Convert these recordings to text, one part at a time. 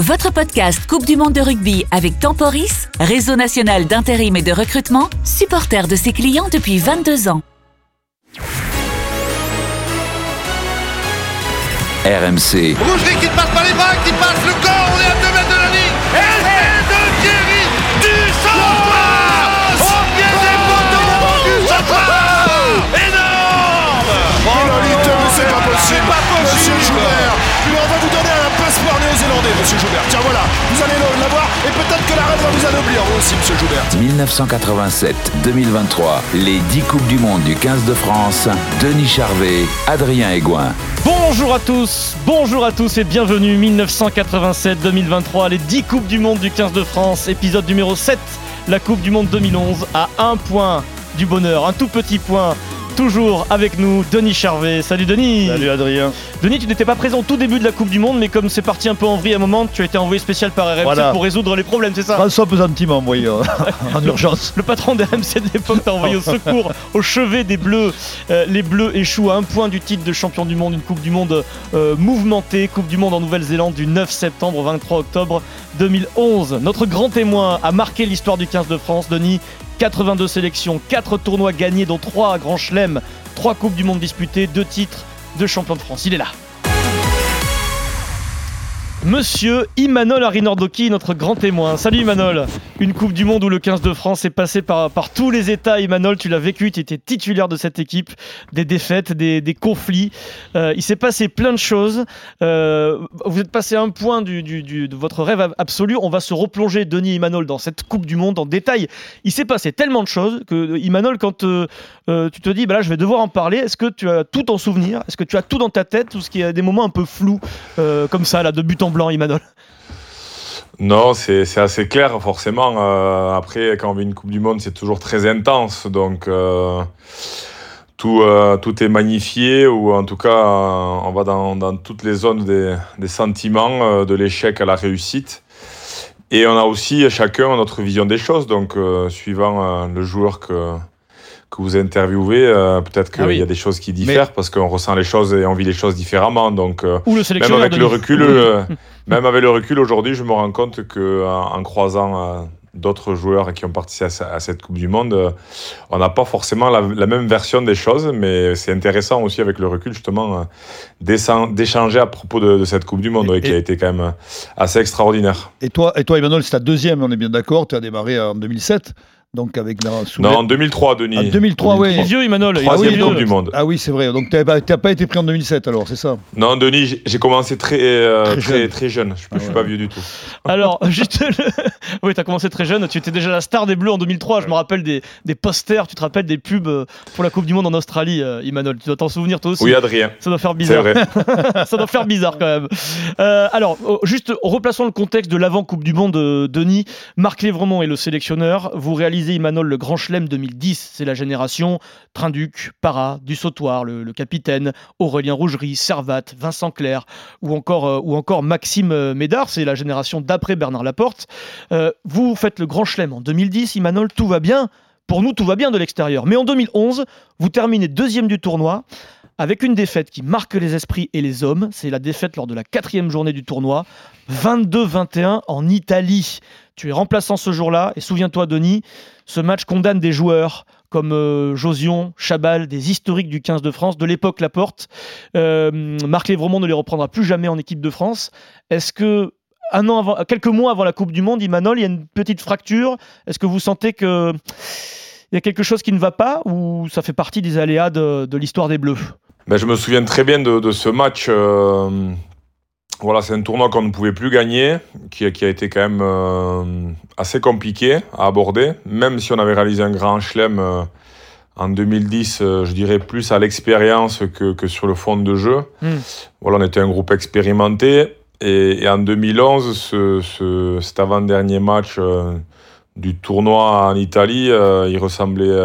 Votre podcast Coupe du Monde de rugby avec Temporis, réseau national d'intérim et de recrutement, supporter de ses clients depuis 22 ans. RMC. Rougerie qui passe par les bras, qui passe le corps, on est à 2 mètres de la ligne. Et c'est de Thierry du centre Au pied des poteaux du centre Énorme mais c'est pas possible. C'est pas possible. Monsieur Joubert, monsieur Joubert. Tiens, voilà, vous allez l'avoir et peut-être que la reine va vous anoblir, vous aussi, monsieur Joubert. 1987-2023, les 10 Coupes du Monde du 15 de France, Denis Charvet, Adrien Aigouin. Bonjour à tous, bonjour à tous et bienvenue 1987-2023, les 10 Coupes du Monde du 15 de France, épisode numéro 7, la Coupe du Monde 2011, à un point du bonheur, un tout petit point. Toujours avec nous, Denis Charvet. Salut Denis Salut Adrien. Denis, tu n'étais pas présent au tout début de la Coupe du Monde, mais comme c'est parti un peu en vrille à un moment, tu as été envoyé spécial par RMC Voilà. pour résoudre les problèmes, c'est ça François Pesanti m'a envoyé euh, en urgence. Le patron de RMC de l'époque t'a envoyé au secours, au chevet des Bleus. Euh, les Bleus échouent à un point du titre de champion du monde, une Coupe du Monde euh, mouvementée, Coupe du Monde en Nouvelle-Zélande du 9 septembre au 23 octobre 2011. Notre grand témoin a marqué l'histoire du 15 de France, Denis. 82 sélections, 4 tournois gagnés, dont 3 à Grand Chelem, 3 Coupes du Monde disputées, 2 titres de champion de France. Il est là. Monsieur Imanol Arinordoki, notre grand témoin. Salut Imanol. Une Coupe du Monde où le 15 de France est passé par, tous les États. Imanol, tu l'as vécu, tu étais titulaire de cette équipe. Des défaites, des, conflits. Euh, il s'est passé plein de choses. Euh, vous êtes passé à un point du, du- de votre rêve ab- absolu. On va se replonger, Denis Imanol, dans cette Coupe du Monde en détail. Il s'est passé tellement de choses que, Imanol, quand euh, euh, tu te dis, bah là, je vais devoir en parler, est-ce que tu as tout en souvenir? Est-ce que tu as tout dans ta tête? Tout ce qui est des moments un peu flous, euh, comme ça, là, de but en blanc, Imanol Non, c'est assez clair, forcément. Euh, après, quand on vit une Coupe du Monde, c'est toujours très intense. Donc, euh, tout, euh, tout est magnifié, ou en tout cas, on va dans, dans toutes les zones des, des sentiments, de l'échec à la réussite. Et on a aussi chacun notre vision des choses. Donc, suivant le joueur que, que vous interviewez, euh, peut-être qu'il Ah oui. y a des choses qui diffèrent parce qu'on ressent les choses et on vit les choses différemment. Donc, euh, Ou le même avec le recul, euh, même avec le recul aujourd'hui, je me rends compte que en, en croisant euh, d'autres joueurs qui ont participé à, ce- à cette Coupe du Monde, euh, on n'a pas forcément la, la même version des choses, mais c'est intéressant aussi avec le recul justement euh, d'échanger à propos de, de cette Coupe du Monde Et- qui a été quand même euh, assez extraordinaire. Et toi, et toi Emmanuel, c'est ta deuxième, on est bien d'accord. Tu as démarré en 2007, donc avec la sous Non, en 2003, Denis. En 2003, oui. Il est vieux, Imanol. il est Troisième vieux. Coupe du Monde. Ah oui, c'est vrai. Donc tu n'as pas été pris en 2007 alors, c'est ça? Non, Denis, j'ai- commencé très, euh, Très très, jeune. très, jeune. Je ne Ah suis ouais. pas vieux du tout. Alors, juste le... Oui, t'as commencé très jeune, tu étais déjà la star des Bleus en 2003, je me rappelle des, des posters, tu te rappelles des pubs euh, pour la Coupe du Monde en Australie, euh, Imanol, tu dois t'en souvenir toi aussi Oui, Adrien. Ça doit faire C'est bizarre. vrai. ça doit faire bizarre quand même. Euh, alors, oh, juste replaçons le contexte de l'avant Coupe du Monde, euh, Denis. Marc Lévremont est le sélectionneur. Vous réalisez, Imanol, le Grand Chelem 2010. C'est la génération Trinduc, Para, du Sautoir, le, capitaine, Aurélien Rougerie, Servat, Vincent Clerc ou encore, euh, Maxime euh, Médard. C'est la génération d'après Bernard Laporte. Euh, vous faites le Grand Chelem en 2010. Imanol, tout va bien. Pour nous, tout va bien de l'extérieur. Mais en 2011, vous terminez deuxième du tournoi avec une défaite qui marque les esprits et les hommes. C'est la défaite lors de la quatrième journée du tournoi, 22-21 en Italie. Tu es remplaçant ce jour-là, et souviens-toi, Denis, ce match condamne des joueurs comme euh, Josion, Chabal, des historiques du 15 de France, de l'époque Laporte. Euh, Marc Lévremont ne les reprendra plus jamais en équipe de France. Est-ce que quelques mois avant la Coupe du Monde, Imanol, il y a une petite fracture? Est-ce que vous sentez que il y a quelque chose qui ne va pas ou ça fait partie des aléas de l'histoire des Bleus? Ben, je me souviens très bien de, de ce match. euh, voilà, c'est un tournoi qu'on ne pouvait plus gagner, qui, a- qui a été quand même euh, assez compliqué à aborder, même si on avait réalisé un grand chelem euh, en 2010, euh, je dirais plus à l'expérience que, que sur le fond de jeu. Hmm. Voilà, on était un groupe expérimenté. Et, et en 2011, ce, ce- cet avant-dernier match du tournoi en Italie, il ressemblait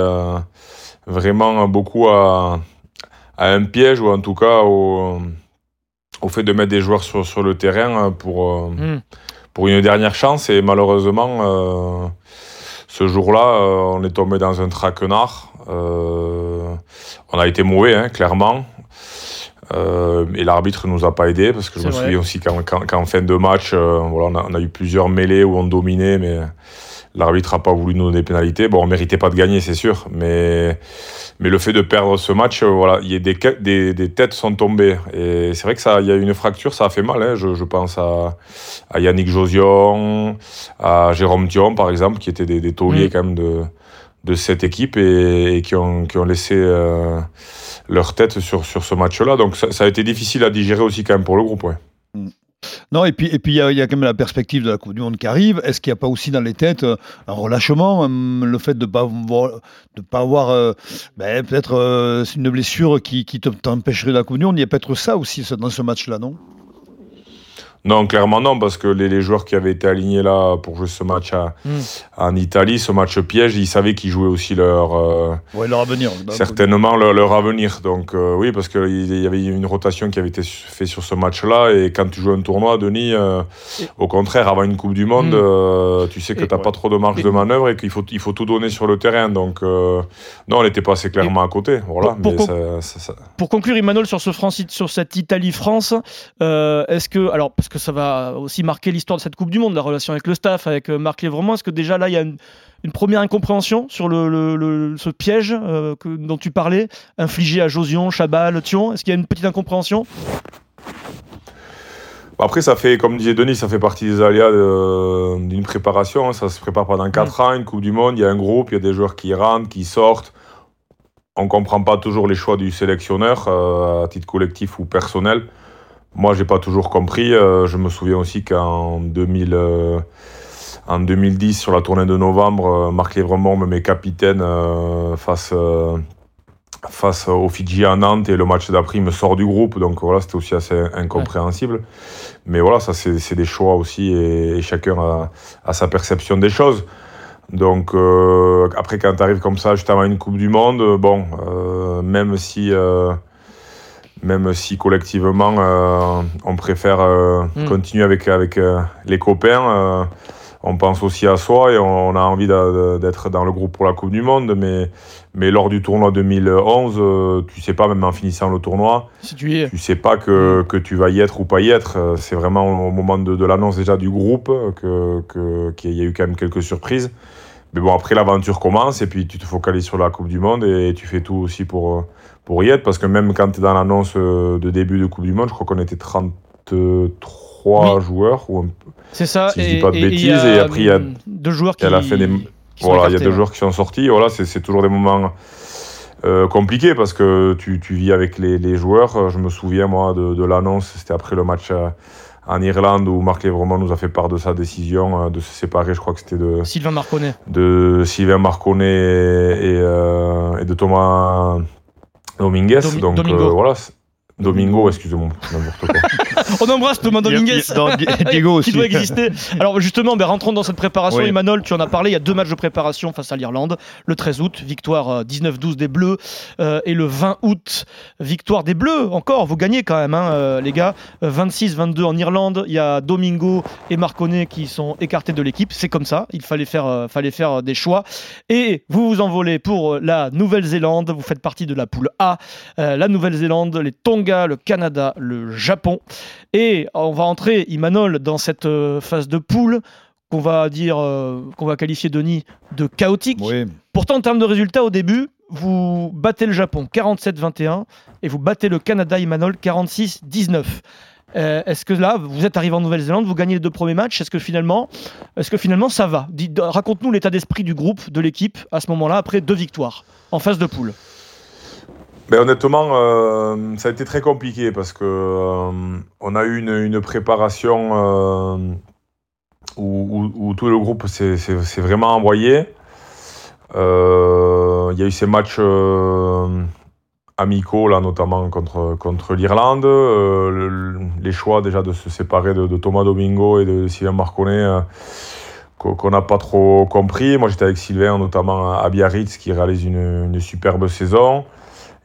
vraiment beaucoup à, à un piège, ou en tout cas au, au fait de mettre des joueurs sur, sur le terrain pour, euh, Hmm. pour une dernière chance. Et malheureusement, euh, ce jour-là, euh, on est tombé dans un traquenard. Euh, on a été mauvais, hein, clairement. Euh, et l'arbitre nous a pas aidé parce que je me vrai. souviens aussi qu'en, fin de match, euh, voilà, on a, on a eu plusieurs mêlées où on dominait, mais l'arbitre a pas voulu nous donner des pénalités. Bon, on méritait pas de gagner, c'est sûr, mais mais le fait de perdre ce match, euh, voilà, il y a des, des, des têtes sont tombées et c'est vrai que ça, il y a eu une fracture, ça a fait mal. Hein. Je, je pense à, à Yannick Josion, à Jérôme Thion par exemple, qui étaient des, des tauliers Mm. quand même de de cette équipe et, et qui ont qui ont laissé euh, leur tête sur, sur ce match-là. Donc ça, ça a été difficile à digérer aussi quand même pour le groupe. Ouais. Non, et puis et puis il y, a- quand même la perspective de la Coupe du Monde qui arrive. Est-ce qu'il n'y a pas aussi dans les têtes euh, un relâchement, hum, le fait de pas de pas avoir euh, ben, peut-être euh, une blessure qui, qui te- t'empêcherait de la Coupe du Monde? Il y a peut-être ça aussi dans ce match-là, non? Non, clairement non, parce que les, les joueurs qui avaient été alignés là pour jouer ce match à- Mm. en Italie, ce match piège, ils savaient qu'ils jouaient aussi leur euh, Ouais, leur avenir. certainement leur, leur avenir. Donc euh, oui, parce qu'il y avait une rotation qui avait été faite sur ce match-là. Et quand tu joues un tournoi, Denis, euh, au contraire, avant une Coupe du Monde, Mm. euh, tu sais que tu n'as pas trop de marge Et- de manœuvre et qu'il faut, il faut tout donner sur le terrain. Donc euh, non, on n'était pas assez clairement à côté. Voilà, Pour- mais pour- ça- ça- ça- Pour conclure, Emmanuel, sur, ce France, sur cette Italie-France, euh, est-ce que, alors, parce que ça va aussi marquer l'histoire de cette Coupe du Monde, la relation avec le staff, avec euh, Marc Lévremont, est-ce que déjà là, il y a une, une première incompréhension sur le, le- le- ce piège euh, que- dont tu parlais, infligé à Josion, Chabal, Thion? Est-ce qu'il y a une petite incompréhension? Après, ça fait, comme disait Denis, ça fait partie des aléas de- d'une préparation. hein. Ça se prépare pendant 4 ans, une Coupe du Monde. Il y a un groupe, il y a des joueurs qui rentrent, qui sortent. On ne comprend pas toujours les choix du sélectionneur, euh, à titre collectif ou personnel. Moi, j'ai pas toujours compris. Euh, je me souviens aussi qu'en 2000, euh, en 2010, sur la tournée de novembre, euh, Marc Lévremont me met capitaine face, face aux Fidji à Nantes et le match d'après, il me sort du groupe. Donc voilà, c'était aussi assez incompréhensible. Mais voilà, ça, c'est des choix aussi et, et chacun a, a sa perception des choses. Donc euh, après, quand tu arrives comme ça, juste avant une Coupe du Monde, bon, euh, même si. euh, même si collectivement euh, on préfère euh, Mm. continuer avec, avec euh, les copains, on pense aussi à soi et on, on a envie d'être dans le groupe pour la Coupe du Monde. Mais, mais lors du tournoi 2011, euh, tu sais pas, même en finissant le tournoi, Si tu y es. tu sais pas que, que tu vas y être ou pas y être. C'est vraiment au moment de, de l'annonce déjà du groupe que que- qu'il y a eu quand même quelques surprises. Mais bon, après l'aventure commence et puis tu te focalises sur la Coupe du Monde et tu fais tout aussi pour, euh, pour y être. Parce que même quand tu es dans l'annonce euh, de début de Coupe du Monde, je crois qu'on était 33 joueurs. Ou un- C'est ça. Si je dis pas de a, bêtises, et après, il y a- deux joueurs qui, et à la fin des- voilà, il y a deux joueurs qui sont sortis. Voilà, c'est c'est toujours des moments euh, compliqués parce que tu, tu vis avec les, les joueurs. Je me souviens, moi, de, de l'annonce, c'était après le match en Irlande où Marc Lévremont nous a fait part de sa décision euh, de se séparer. Je crois que c'était de, Sylvain Marconnet. de Sylvain Marconnet et, et, euh, et de Thomas Dominguez. Domi- Donc euh, voilà. Domingo, excusez-moi, n'importe quoi. On embrasse Thomas Dominguez. non, Diego qui aussi. doit exister. Alors justement, ben, rentrons dans cette préparation. Oui. Emmanuel, tu en as parlé. Il y a deux matchs de préparation face à l'Irlande. Le 13 août, victoire euh, 19-12 des Bleus. Euh, et le 20 août, victoire des Bleus. Encore, vous gagnez quand même, hein, euh, les gars. Euh, 26-22 en Irlande. Il y a Domingo et Marconnet qui sont écartés de l'équipe. C'est comme ça. Il fallait faire, euh, fallait faire des choix. Et vous vous envolez pour euh, la Nouvelle-Zélande. Vous faites partie de la poule A. Euh, la Nouvelle-Zélande, les Tonga, le Canada, le Japon. Et on va entrer, Imanol, dans cette euh, phase de poule qu'on va dire, euh, qu'on va qualifier Denis de chaotique. Oui. Pourtant, en termes de résultats, au début, vous battez le Japon 47-21 et vous battez le Canada, Imanol 46-19. Euh, est-ce que là, vous êtes arrivé en Nouvelle-Zélande, vous gagnez les deux premiers matchs Est-ce que finalement, est-ce que finalement ça va? Raconte-nous l'état d'esprit du groupe, de l'équipe à ce moment-là, après deux victoires en phase de poule. Ben, honnêtement, euh, ça a été très compliqué parce que euh, on a eu une, une préparation euh, où, tout le groupe s'est vraiment envoyé. Il y a eu ces matchs amicaux, là, notamment contre, contre l'Irlande. Le- le- les choix déjà de se séparer de, Thomas Domingo et de Sylvain Marconnet. qu'on qu'on n'a pas trop compris. Moi, j'étais avec Sylvain, notamment à Biarritz, qui réalise une, une superbe saison.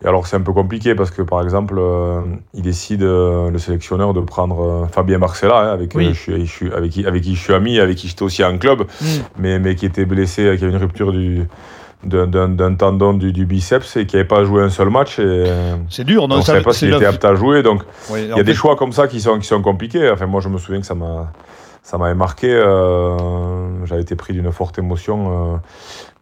Et alors, c'est un peu compliqué parce que, par exemple, euh, il décide, euh, le sélectionneur, de prendre euh, Fabien Marcella, hein, avec, Oui. je suis- je suis- avec, qui, avec qui je suis ami, avec qui j'étais aussi en club, mais, mais qui était blessé, qui avait une rupture du, d'un- tendon du, du biceps et qui n'avait pas joué un seul match. C'est dur, on non ne ça- savait pas s'il était apte à jouer. Donc il y a des choix comme ça qui sont, qui sont compliqués. Enfin, moi, je me souviens que ça m'a, ça m'avait marqué. euh, j'avais été pris d'une forte émotion euh,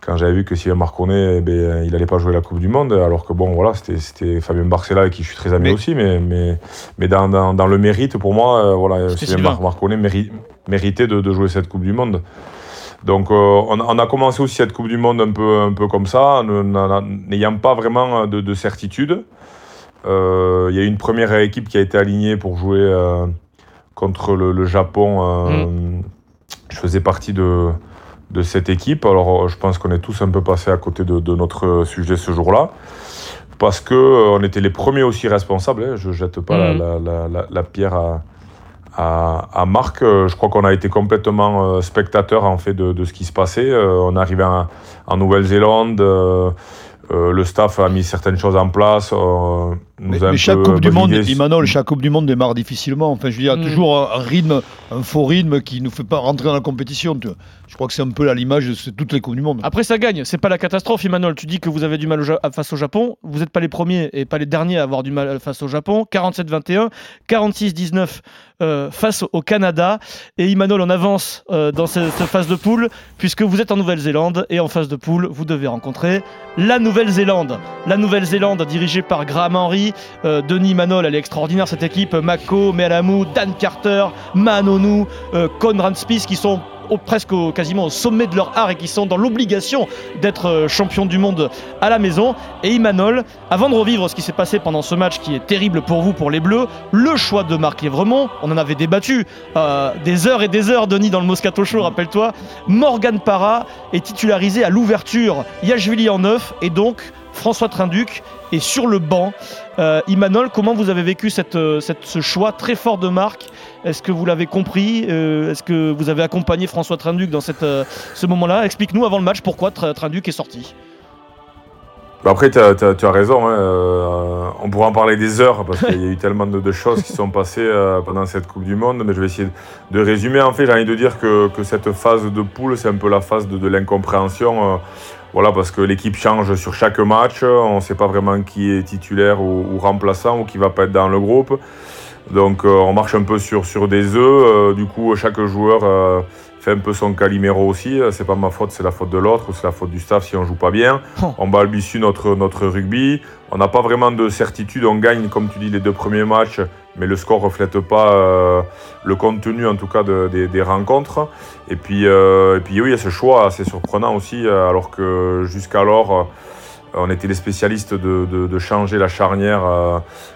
quand j'avais vu que Sylvain Marconnet, eh ben, il n'allait pas jouer la Coupe du Monde. Alors que bon, voilà, c'était, c'était Fabien Barcella avec qui je suis très ami Mais- aussi, mais, mais, mais dans, dans, dans le mérite, pour moi, euh, voilà, Sylvain Sylvain. Mar- Marconnet méri- méritait de, de jouer cette Coupe du Monde. Donc, on, a- on a commencé aussi cette Coupe du Monde un peu, un peu comme ça, n'ayant pas vraiment de, de certitude. Il y a eu une première équipe qui a été alignée pour jouer contre le, le Japon. euh, Je faisais partie de, de cette équipe. Alors, euh, je pense qu'on est tous un peu passés à côté de, de notre sujet ce jour-là. Parce qu'on était les premiers aussi responsables. hein. Je ne jette pas la- la, la- la- la pierre à, à, à Marc. Euh, Je crois qu'on a été complètement euh, spectateurs en fait, de, de ce qui se passait. Euh, on arrivait en, en Nouvelle-Zélande. Euh, euh, le staff a mis certaines choses en place. euh, nous Mais, a un mais chaque Coupe du Monde, Imanol, chaque Coupe du Monde démarre difficilement. Enfin, je veux dire, il y a Mm. toujours un, un rythme, un faux rythme qui nous fait pas rentrer dans la compétition. tu vois. Je crois que c'est un peu à l'image de toutes les Coupes du Monde. Après, ça gagne. C'est pas la catastrophe, Emmanuel. Tu dis que vous avez du mal au Ja- face au Japon. Vous n'êtes pas les premiers et pas les derniers à avoir du mal face au Japon. 47-21, 46-19 euh, face au Canada. Et Emmanuel, on avance euh, dans ce- cette phase de poule puisque vous êtes en Nouvelle-Zélande et en phase de poule, vous devez rencontrer la Nouvelle-Zélande. La Nouvelle-Zélande dirigée par Graham Henry, euh, Denis Manol, elle est extraordinaire cette équipe. Mako, Melamou, Dan Carter, Manonu, euh, Conrad Spies qui sont presque au- quasiment au sommet de leur art et qui sont dans l'obligation d'être euh, champion du monde à la maison. Et Imanol, avant de revivre ce qui s'est passé pendant ce match qui est terrible pour vous, pour les Bleus, le choix de Marc Lévremont, on en avait débattu euh, des heures et des heures, Denis, dans le Moscato Show, rappelle-toi. Morgan Parra est titularisé à l'ouverture, Yachvili en neuf et donc François Trinduc est sur le banc. Euh, Imanol, comment vous avez vécu euh, cette- ce choix très fort de Marc Est-ce que vous l'avez compris? Euh, Est-ce que vous avez accompagné François Trinduc dans cette, euh, ce moment-là? Explique-nous avant le match pourquoi Tr- Trinduc est sorti. Bah Après, tu as, as raison. hein, on pourra en parler des heures parce qu'il y a eu tellement de, choses qui sont passées pendant cette Coupe du Monde. Mais je vais essayer de résumer. En fait, j'ai envie de dire que, que cette phase de poule, c'est un peu la phase de l'incompréhension. Voilà, parce que l'équipe change sur chaque match. On ne sait pas vraiment qui est titulaire ou, ou remplaçant ou qui va pas être dans le groupe. Donc, euh, on marche un peu sur, sur des œufs. Euh, du coup, chaque joueur euh, fait un peu son caliméro aussi. C'est pas ma faute, c'est la faute de l'autre ou c'est la faute du staff si on joue pas bien. Oh. On balbutie notre, notre rugby. On n'a pas vraiment de certitude. On gagne, comme tu dis, les deux premiers matchs, mais le score reflète pas euh, le contenu, en tout cas, de- des- des rencontres. Et puis, euh, et puis, oui, il y a ce choix assez surprenant aussi, euh, alors que jusqu'alors, on était les spécialistes de, de- changer la charnière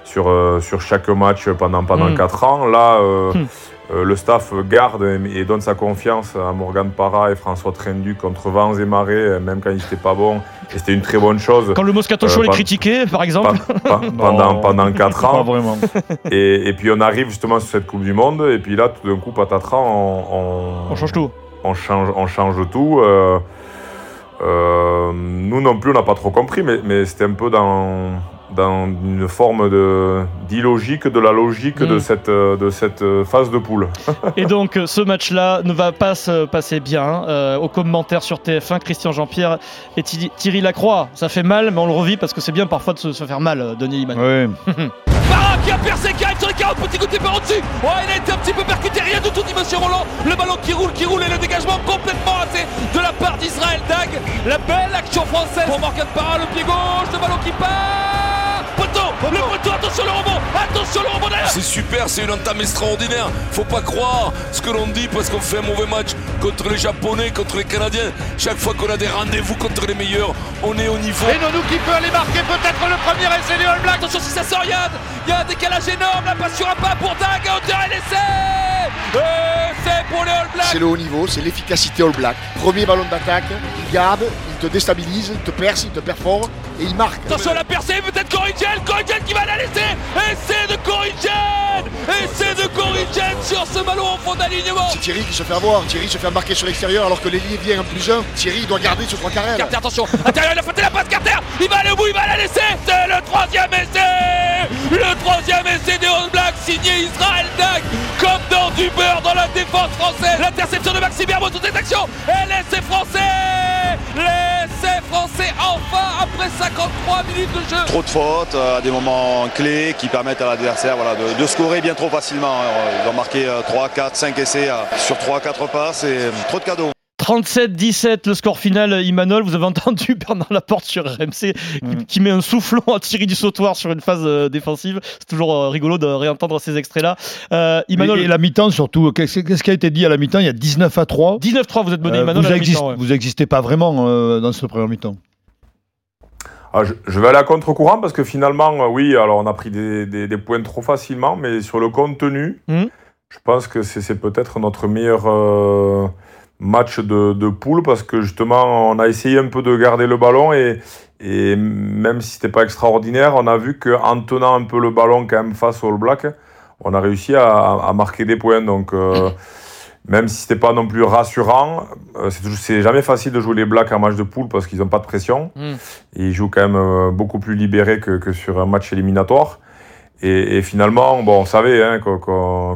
sur, sur chaque match pendant, pendant Mm. 4 ans. Là, euh, Mm. euh, le staff garde et, donne sa confiance à Morgan Parra et François Trendu contre vents et marées, euh, même quand ils n'étaient pas bons. Et c'était une très bonne chose Quand le Moscato Euh, Show est pas- critiqué, par exemple pa- pa- pendant, pendant 4 Pas ans. vraiment. Et, et puis on arrive justement sur cette Coupe du Monde, et puis là, tout d'un coup, patatras, on, on, On change tout. on change, on change tout. euh, euh, nous non plus, on n'a pas trop compris, mais, mais c'était un peu dans, dans une forme d'illogique de la logique de, Mm. cette, euh, de cette euh, phase de poule. Et donc euh, ce match-là ne va pas se passer bien. Euh, au commentaire sur TF1, Christian Jean-Pierre et Thi- Thierry Lacroix. Ça fait mal, mais on le revit parce que c'est bien parfois de se, se faire mal, Denis Iman. Ouais. Parra qui a percé, qui arrive sur les 40 petits côtés par au-dessus. Oh, il a été un petit peu percuté, rien du tout dit Monsieur Roland. Le ballon qui roule, qui roule et le dégagement complètement raté de la part d'Israël Dag. La belle action française pour Morgan Parra, le pied gauche, le ballon qui part. Poteau, le poteau, attention le rebond, attention le rebond derrière. C'est super, c'est une entame extraordinaire. Faut pas croire ce que l'on dit parce qu'on fait un mauvais match contre les Japonais, contre les Canadiens. Chaque fois qu'on a des rendez-vous contre les meilleurs, on est au niveau. Et Nonou qui peut aller marquer peut-être le premier essai des All Blacks. Attention si ça sort Yann Il y a un décalage énorme, la passe sur un pas pour Dag, à hauteur et l'essai c'est pour les All Blacks C'est le haut niveau, c'est l'efficacité All Black. Premier ballon d'attaque, il garde, il te déstabilise, il te perce, il te perfore et il marque. Attention la percée, peut-être Corrigan, Corrigan qui va la laisser. Essai de Corrigan Essai de Corrigan sur ce ballon en fond d'alignement. C'est Thierry qui se fait avoir, Thierry se fait marquer sur l'extérieur alors que l'ailier vient en plus un. Thierry doit garder sur trois carrés. Carter, attention, intérieur, il a fauté la passe, Carter. Il va aller au bout, il va la laisser. C'est le troisième essai. Le troisième essai des All Blacks, signé Israël Dag Comme dans du beurre dans la défense française. L'interception de Maxime Herbeau, toute cette action Et l'essai français. L'essai français après 53 minutes de jeu. Trop de fautes euh, à des moments clés qui permettent à l'adversaire voilà, de, de, scorer bien trop facilement. Ils ont marqué 3, 4, 5 essais euh, sur 3-4 passes et euh, trop de cadeaux. 37-17 le score final, Imanol. Vous avez entendu Bernard Laporte sur RMC mmh. qui met un soufflon à Thierry du Sautoir sur une phase euh, défensive. C'est toujours euh, rigolo de réentendre ces extraits-là. Euh, Imanol... Et, la mi-temps surtout, qu'est-ce qui a été dit à la mi-temps? Il y a 19 à 3. 19-3, vous êtes mené, Imanol. Vous n'existez ouais. pas vraiment dans cette première mi-temps. Ah, je, je, vais aller à contre-courant parce que finalement, oui, alors on a pris des, des, des, points trop facilement, mais sur le contenu, mmh. je pense que c'est peut-être notre meilleur match de, de, poule parce que justement on a essayé un peu de garder le ballon et, et même si c'était pas extraordinaire, on a vu qu'en tenant un peu le ballon quand même face au All Black, on a réussi à, à marquer des points. Donc euh, même si c'était pas non plus rassurant, euh, c'est jamais facile de jouer les Blacks en match de poule parce qu'ils n'ont pas de pression. Mm. Et ils jouent quand même euh, beaucoup plus libérés que, que sur un match éliminatoire. Et, et, finalement, bon, on savait hein, qu'on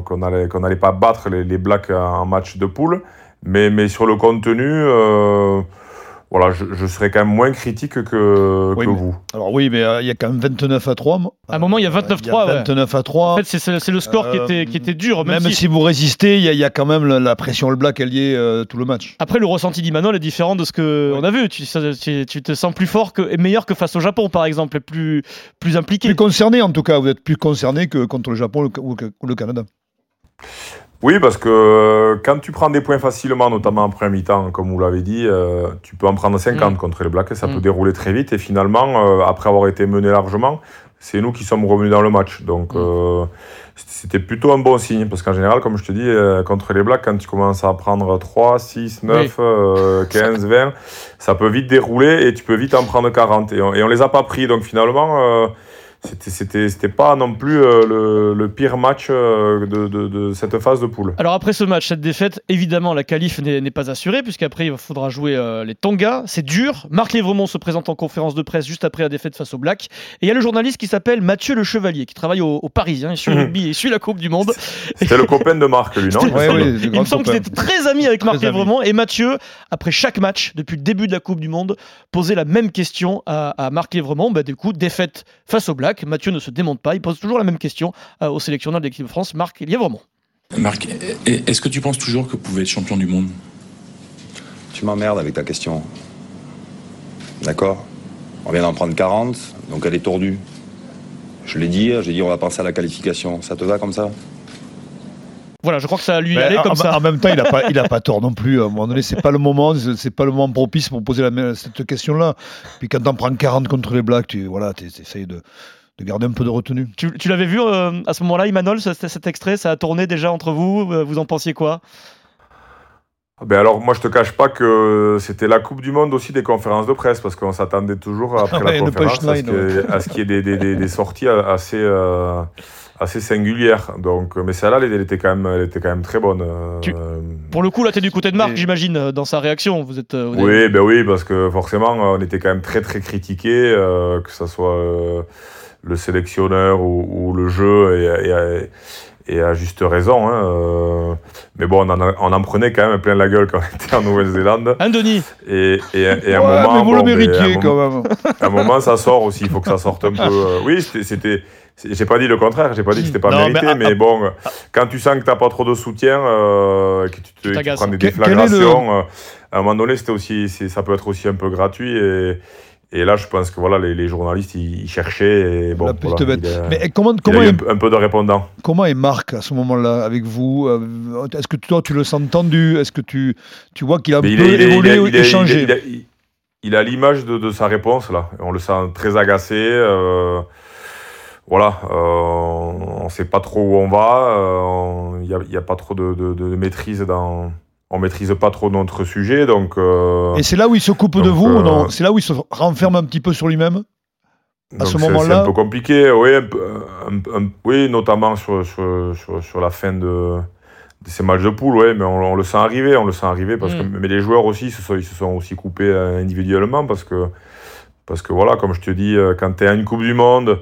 qu allait, qu'on allait pas battre les, les Blacks en match de poule. Mais, mais sur le contenu, euh, voilà, je, je, serais quand même moins critique que, oui, que mais, vous. Alors oui, mais euh, il y a quand même 29 à 3. À un moment, il y a 29 à 3. 29 ouais. à 3. En fait, c'est le score euh, qui, était, qui était dur. Même, même si... si... vous résistez, il y, y, a quand même la, la pression All Black alliée euh, tout le match. Après, le ressenti d'Imanol est différent de ce qu'on oui. a vu. Tu, tu, tu, te sens plus fort que, et meilleur que face au Japon, par exemple, et plus, plus impliqué. Plus concerné, en tout cas. Vous êtes plus concerné que contre le Japon ou le Canada. Oui, parce que euh, quand tu prends des points facilement, notamment en premier mi-temps, comme vous l'avez dit, euh, tu peux en prendre 50 mmh. contre les Blacks, ça mmh. peut dérouler très vite. Et finalement, euh, après avoir été mené largement, c'est nous qui sommes revenus dans le match. Donc mmh. c'était plutôt un bon signe, parce qu'en général, comme je te dis, contre les Blacks, quand tu commences à prendre 3, 6, 9, oui. 15, 20, ça peut vite dérouler et tu peux vite en prendre 40. Et on, et on les a pas pris. Donc finalement c'était pas non plus euh, le, le, pire match euh, de, de, de, cette phase de poule. Alors après ce match, cette défaite, évidemment la qualif n'est pas assurée puisqu'après il faudra jouer euh, les Tonga. C'est dur. Marc Lévremont se présente en conférence de presse juste après la défaite face au Black. Et il y a le journaliste qui s'appelle Mathieu Le Chevalier qui travaille au, au Parisien, il suit le rugby et suit la Coupe du Monde. C'était le copain de Marc lui, non ouais, oui, Il me semble qu'il était très ami avec Marc Lévremont et Mathieu, après chaque match depuis le début de la Coupe du Monde, posait la même question à, à Marc Lévremont. Bah, du coup, défaite face au Black. Mathieu ne se démonte pas. Il pose toujours la même question euh, au sélectionneur de l'équipe de France, Marc Lièvremont. Marc, est-ce que tu penses toujours que vous pouvez être champion du monde? Tu m'emmerdes avec ta question. D'accord? On vient d'en prendre 40, donc elle est tordue. Je l'ai dit, j'ai dit on va penser à la qualification. Ça te va comme ça? Voilà, je crois que ça a lui allait comme en, ça. En même temps, il n'a pas, il a pas tort non plus. À un moment donné, c'est pas le moment, c'est pas le moment propice pour poser la, cette question-là. Puis quand on prend 40 contre les Blacks, tu voilà, essayes de, de garder un peu de retenue. Tu, tu l'avais vu euh, à ce moment-là, Imanol, cet, cet, extrait, ça a tourné déjà entre vous. Euh, vous en pensiez quoi? Ben alors moi je te cache pas que c'était la Coupe du Monde aussi des conférences de presse parce qu'on s'attendait toujours après ouais, la conférence à ce, que, à ce qu'il y ait des, des, des, des sorties assez euh, assez singulière. Donc, mais celle-là, elle, elle, était quand même, elle était quand même très bonne. Euh, tu... Pour le coup, là, tu es du côté de Marc, et... j'imagine, dans sa réaction. Vous êtes. Vous oui, avez... ben oui, parce que forcément, on était quand même très très critiqué, euh, que ça soit euh, le sélectionneur ou, ou, le jeu et, et, et à juste raison. Hein, euh, mais bon, on en, on en, prenait quand même plein la gueule quand on était en Nouvelle-Zélande. Un Denis? Et, et, un moment. Mais vous bon, le méritiez quand même. À un moment, ça sort aussi, il faut que ça sorte un peu. Euh, oui, c'était. J'ai pas dit le contraire, j'ai pas dit que c'était pas non, mérité, mais, mais bon, quand tu sens que t'as pas trop de soutien, euh, que tu, te, tu prends des déflagrations, le... à un moment donné, c'était aussi, ça peut être aussi un peu gratuit et. Et là, je pense que voilà, les, les journalistes, ils, cherchaient. Et bon, voilà, il a, Mais comment, comment est, un, un, peu de répondants. Comment est Marc à ce moment-là avec vous euh, Est-ce que toi, tu le sens tendu? Est-ce que tu, tu vois qu'il a un peu évolué ou échangé? Il a l'image de, de, sa réponse, là. On le sent très agacé. Euh, voilà, euh, on ne sait pas trop où on va. Il n'y a, a, pas trop de, de, de maîtrise dans on maîtrise pas trop notre sujet, donc. Euh, et c'est là où il se coupe donc, de vous, euh, non? C'est là où il se renferme un petit peu sur lui-même? À ce moment-là. C'est un peu compliqué, oui, un un, un, oui, notamment sur, sur, sur, sur, la fin de, de ces matchs de poule, ouais, mais on, on, le sent arriver, on le sent arriver parce mm. que mais les joueurs aussi, se sont, ils se sont aussi coupés euh, individuellement parce que parce que voilà, comme je te dis, quand tu es à une Coupe du Monde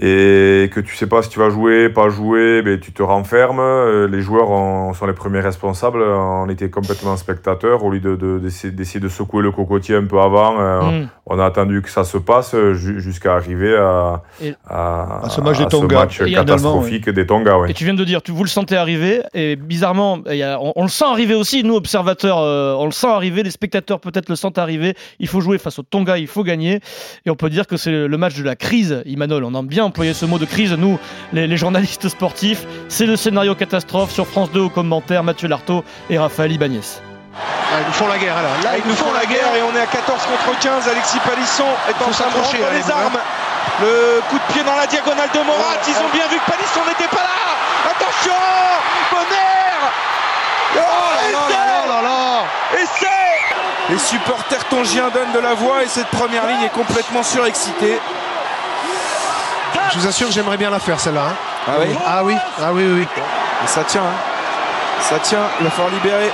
et que tu sais pas si tu vas jouer, pas jouer, ben, tu te renfermes. Euh, Les joueurs en- sont les premiers responsables. On était complètement spectateurs. Au lieu de- de- d'essayer d'essayer de, secouer le cocotier un peu avant, euh, Mm. on a attendu que ça se passe ju- jusqu'à arriver à, à, À ce match des à Tonga. match Et catastrophique des Tonga. ouais. Et tu viens de dire, tu, vous le sentez arriver, et bizarrement, il y a- on, on le sent arriver aussi, nous observateurs, euh, on le sent arriver, les spectateurs peut-être le sentent arriver. Il faut jouer face au Tonga, il faut gagner. Et on peut dire que c'est le, match de la crise, Imanol. On a bien employé ce mot de crise, nous, les, les journalistes sportifs. C'est le scénario catastrophe sur France 2 au commentaire, Mathieu Lartaud et Raphaël Ibanez. Ah, ils nous font la guerre là. Là, ils nous font la guerre et on est à 14 contre 15. Alexis Palisson est en train de rendre les armes. Le coup de pied dans la diagonale de Morat. Ils ont bien vu que Palisson n'était pas là. Attention Bonner Oh là là là là là Et c'est Les supporters tongiens donnent de la voix et cette première ligne est complètement surexcitée. Je vous assure que j'aimerais bien la faire celle-là. hein. Ah oui Ah oui, ah oui, oui. oui. Et ça tient, hein. ça tient, il va falloir libérer.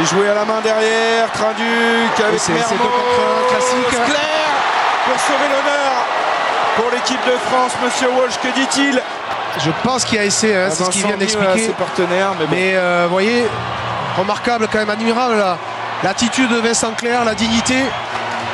Et jouer à la main derrière, Trinduc avec c'est- un classique. Claire pour sauver l'honneur pour l'équipe de France. Monsieur Walsh, que dit-il? Je pense qu'il y a essai, hein, c'est ce qu'il vient d'expliquer. ses partenaires, mais bon. Mais euh, vous voyez, remarquable quand même, admirable là. L'attitude de Vincent Clair, la dignité.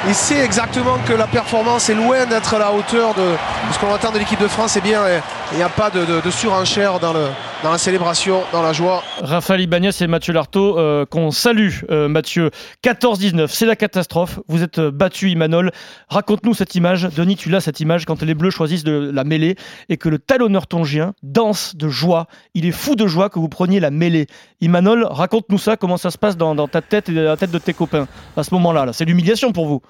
Il sait exactement que la performance est loin d'être à la hauteur de, ce qu'on attend de l'équipe de France. Et bien, et il n'y a pas de, surenchère dans, la célébration, dans la joie. Raphaël Ibanez et Mathieu Lartaud, euh, qu'on salue, euh, Mathieu. 14-19, c'est la catastrophe. Vous êtes euh, battu, Imanol. Raconte-nous cette image. Denis, tu l'as cette image quand les Bleus choisissent de la mêlée et que le talonneur tongien danse de joie. Il est fou de joie que vous preniez la mêlée. Imanol, raconte-nous ça, comment ça se passe dans, ta tête et dans la tête de tes copains à ce moment-là. Là? C'est l'humiliation pour vous.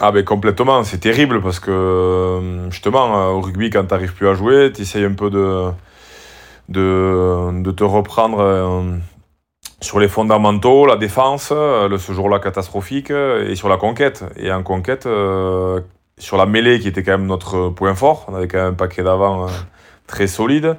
Ah ben complètement, c'est terrible parce que justement euh, au rugby quand tu n'arrives plus à jouer, tu essayes un peu de, de, de te reprendre euh, sur les fondamentaux, la défense, euh, le, ce jour-là catastrophique, et sur la conquête. Et en conquête, sur la mêlée qui était quand même notre point fort, on avait quand même un paquet d'avant très solide.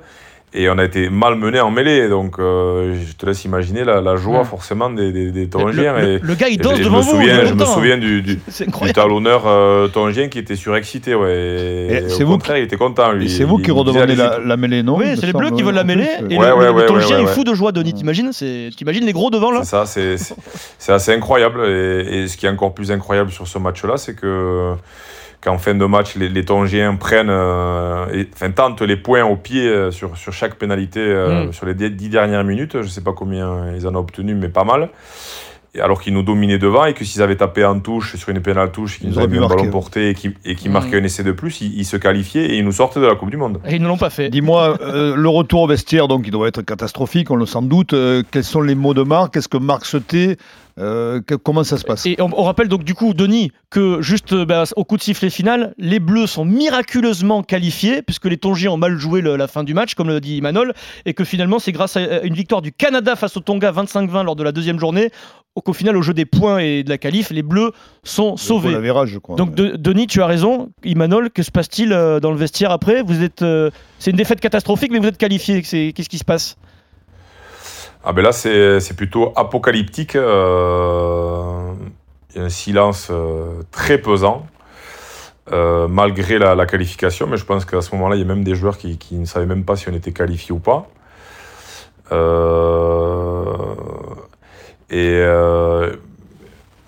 Et on a été malmené en mêlée, donc euh, je te laisse imaginer la, la joie Ouais. forcément des, des, Tongiens. le- gars, il danse je, devant me vous. souviens, en je me souviens du, du, talonneur euh, tongien qui était surexcité, ouais. Et Et c'est au vous contraire, il était content, Et lui. c'est vous Il- qui redemandez la, la mêlée, non Oui, c'est les Bleus qui veulent la mêlée. plus, Et Ouais, le, ouais, le ouais, Tongien ouais, est fou de joie, Denis. T'imagines c'est- T'imagines les gros devant là C'est ça, c'est c'est- c'est assez incroyable. Et, et ce qui est encore plus incroyable sur ce match-là, c'est que qu'en fin de match, les, les Tongiens prennent, euh, et, enfin, tentent les points au pied euh, sur, sur chaque pénalité euh, Mm. sur les dix dernières minutes. Je ne sais pas combien ils en ont obtenu, mais pas mal. Et alors qu'ils nous dominaient devant et que s'ils avaient tapé en touche sur une pénale touche, qu'ils Ils nous auraient avaient mis un ballon porté et qui, et qui Mm. marquaient un essai de plus, ils, ils se qualifiaient et ils nous sortaient de la Coupe du Monde. Et ils ne l'ont pas fait. Dis-moi, euh, le retour au vestiaire, donc, il doit être catastrophique, on le sent doute. Euh, quels sont les mots de marque? Qu'est-ce que Marc se tait Euh, que- Comment ça se passe? Et on, on rappelle donc du coup, Denis, que juste euh, bah, au coup de sifflet final, les Bleus sont miraculeusement qualifiés, puisque les Tongiens ont mal joué le- la fin du match, comme le dit Manol, et que finalement c'est grâce à une victoire du Canada face au Tonga 25-20 lors de la deuxième journée, au- qu'au final, au jeu des points et de la qualif, les Bleus sont sauvés. virage, crois. Donc de- Denis, tu as raison. Imanol, que se passe-t-il euh, dans le vestiaire après? Vous êtes, euh, c'est une défaite catastrophique, mais vous êtes qualifié. Qu'est-ce qui se passe? Ah ben là, c'est plutôt apocalyptique. euh, un silence euh, très pesant, euh, malgré la, qualification. Mais je pense qu'à ce moment-là, il y a même des joueurs qui, ne savaient même pas si on était qualifié ou pas. Et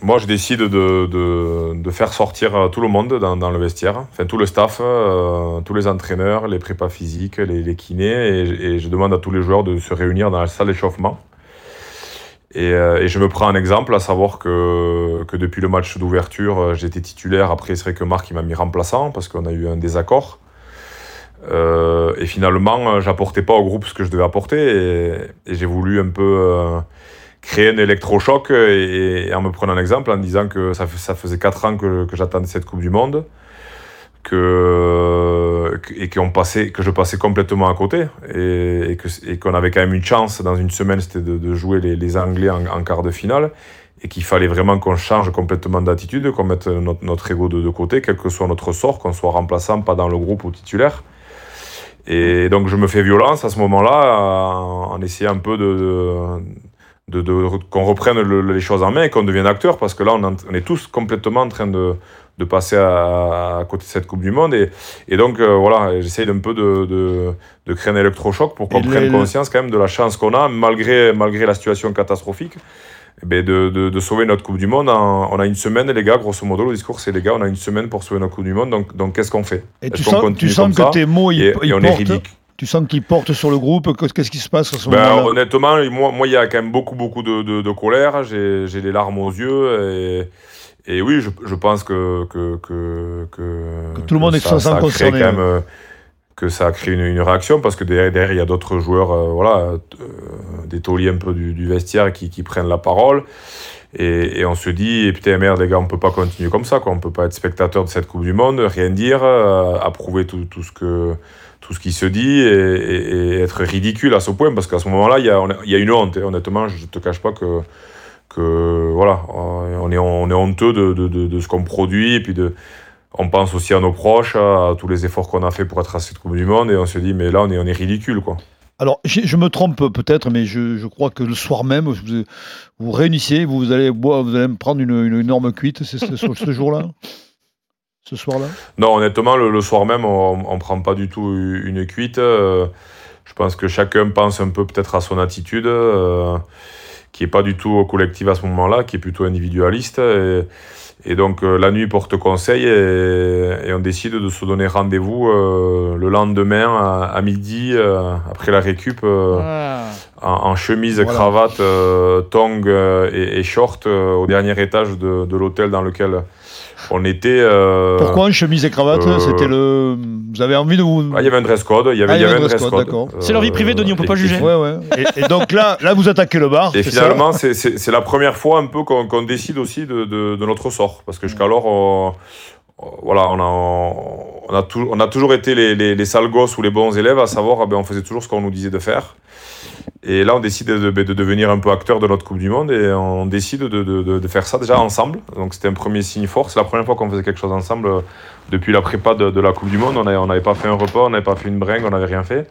moi, je décide de, de- faire sortir euh, tout le monde dans, le vestiaire, enfin tout le staff, euh, tous les entraîneurs, les prépas physiques, les, kinés, et, je demande à tous les joueurs de se réunir dans la salle d'échauffement. Et, euh, je me prends un exemple, à savoir que, que depuis le match d'ouverture, j'étais titulaire. Après, c'est vrai que Marc m'a mis remplaçant parce qu'on a eu un désaccord. Et finalement, j'apportais pas au groupe ce que je devais apporter. Et, j'ai voulu un peu créer un électrochoc et, et en me prenant un exemple, en disant que ça, ça faisait 4 ans que, que j'attendais cette Coupe du Monde. Que, et qu'on passait, que je passais complètement à côté et, que- et qu'on avait quand même une chance dans une semaine, c'était de, jouer les, Anglais en, quart de finale et qu'il fallait vraiment qu'on change complètement d'attitude, qu'on mette notre, notre ego de, de côté, quel que soit notre sort, qu'on soit remplaçant, pas dans le groupe ou titulaire. Et donc je me fais violence à ce moment-là en, en essayant un peu de, de, de- de- qu'on reprenne le- les choses en main et qu'on devienne acteur parce que là on, en- on est tous complètement en train de, de passer à, à, côté de cette Coupe du Monde. Et, et donc, euh, voilà, j'essaye un peu de, de, de, créer un électrochoc pour qu'on prenne conscience quand même de la chance qu'on a, malgré, malgré la situation catastrophique. Eh ben de, de, de, sauver notre Coupe du Monde. En, on a une semaine, les gars, grosso modo, le discours, c'est les gars, on a une semaine pour sauver notre Coupe du Monde, donc, donc qu'est-ce qu'on fait? Et tu sens, tu sens que tes mots, ils, et, ils et on portent, est. Tu sens qu'ils portent sur le groupe Qu'est-ce qui se passe à ce ben, moment-là Honnêtement, moi, moi, il y a quand même beaucoup, beaucoup de, de, de colère. J'ai les larmes aux yeux. Et, et oui, je, je pense que que, que, que, que tout le monde ça, est sans concerné. Quand même, que ça a créé une, une réaction parce que derrière, derrière il y a d'autres joueurs, euh, voilà, euh, des tauliers un peu du, du vestiaire qui, qui, prennent la parole. Et, et, on se dit, et putain, merde, les gars, on peut pas continuer comme ça, quoi. On peut pas être spectateur de cette Coupe du Monde, rien dire, euh, approuver tout, tout, ce que, tout ce qui se dit et, être ridicule à ce point, parce qu'à ce moment-là, il y a, y a une honte. Honnêtement, je te cache pas que, que voilà, on est, on est honteux de, de, de, de ce qu'on produit, et puis de, on pense aussi à nos proches, à tous les efforts qu'on a fait pour être à cette Coupe du Monde, et on se dit, mais là, on est, on est ridicule, quoi. Alors, je me trompe peut-être, mais je, je, crois que le soir même, vous vous réunissez, vous allez, vous allez me prendre une, une énorme cuite c'est ce, ce jour-là? Ce soir-là? Non, honnêtement, le, le, soir même, on ne prend pas du tout une cuite. Euh, je pense que chacun pense un peu peut-être à son attitude, euh, qui n'est pas du tout collective à ce moment-là, qui est plutôt individualiste. Et, et donc euh, la nuit porte conseil et, et, on décide de se donner rendez-vous le lendemain à, à midi après la récup Ah. en, en, chemise, Voilà. cravate, tongs et, et, short au dernier étage de, de l'hôtel dans lequel on était. Pourquoi en chemise et cravate euh, C'était le. Vous avez envie de vous. Ah, il y avait un dress code. Il y avait, Ah, il y avait un dress code. d'accord. C'est leur vie privée, Denis, on peut pas juger. Ouais, ouais. Et, et donc là, là, vous attaquez le bar. Et c'est finalement, ça c'est la première fois un peu qu'on qu'on décide aussi de, de, de, notre sort. Parce que jusqu'alors, on, voilà, on a, on, a tout, on a toujours été les, les, les, sales gosses ou les bons élèves, à savoir, eh ben, on faisait toujours ce qu'on nous disait de faire. Et là, on décide de, de, devenir un peu acteur de notre Coupe du Monde et on décide de, de faire ça déjà ensemble. Donc c'était un premier signe fort. C'est la première fois qu'on faisait quelque chose ensemble euh, depuis la prépa de, la Coupe du Monde. On n'avait pas fait un repas, on n'avait pas fait une bringue, on n'avait rien fait.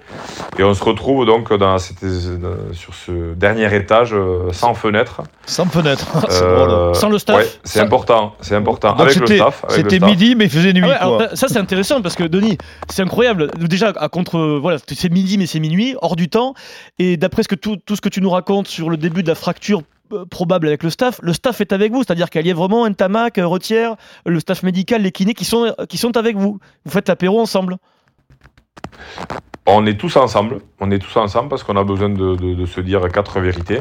Et on se retrouve donc dans, sur ce dernier étage euh, sans fenêtre. Sans fenêtre, Euh. Sans le staff Ouais, c'est important, c'est important. Donc avec le c'était- staff. C'était midi, mais il faisait nuit. Ah ouais, quoi. alors, ça c'est intéressant parce que Denis, c'est incroyable. Déjà à contre, voilà, c'est midi mais c'est minuit, hors du temps. Et d'après ce que tout, ce que tu nous racontes sur le début de la fracture euh, probable avec le staff, le staff est avec vous, c'est-à-dire qu'il y a vraiment un retière, le staff médical, les kinés qui sont qui sont avec vous. Vous faites l'apéro ensemble. On est tous ensemble, on est tous ensemble parce qu'on a besoin de, se dire quatre vérités.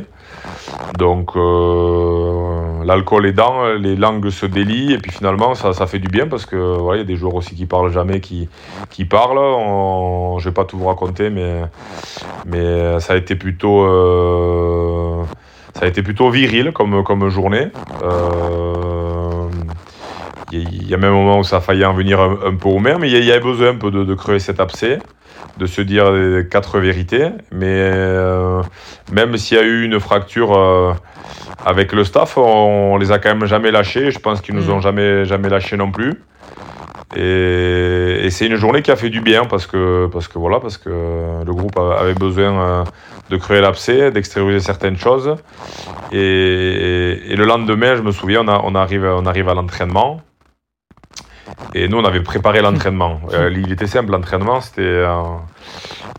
Donc euh, l'alcool aidant, les langues se délient et puis finalement ça, fait du bien parce que voilà, il y a des joueurs aussi qui parlent jamais, qui, qui parlent. On, je vais pas tout vous raconter, mais, mais ça a été plutôt euh, ça a été plutôt viril comme, comme journée. Euh, il y a même un moment où ça a failli en venir un, peu au maire, mais il y avait besoin un peu de, de crever cet abcès de se dire les quatre vérités. Mais euh, même s'il y a eu une fracture euh, avec le staff, on, on, les a quand même jamais lâchés. Je pense qu'ils nous ont jamais, jamais lâchés non plus. Et, et c'est une journée qui a fait du bien parce que, parce que, voilà, parce que le groupe avait besoin euh, de créer l'abcès, d'extérioriser certaines choses. Et, et, et, le lendemain, je me souviens, on, a, on arrive, on arrive à l'entraînement. Et nous, on avait préparé l'entraînement. Euh, il était simple, l'entraînement, c'était. Euh,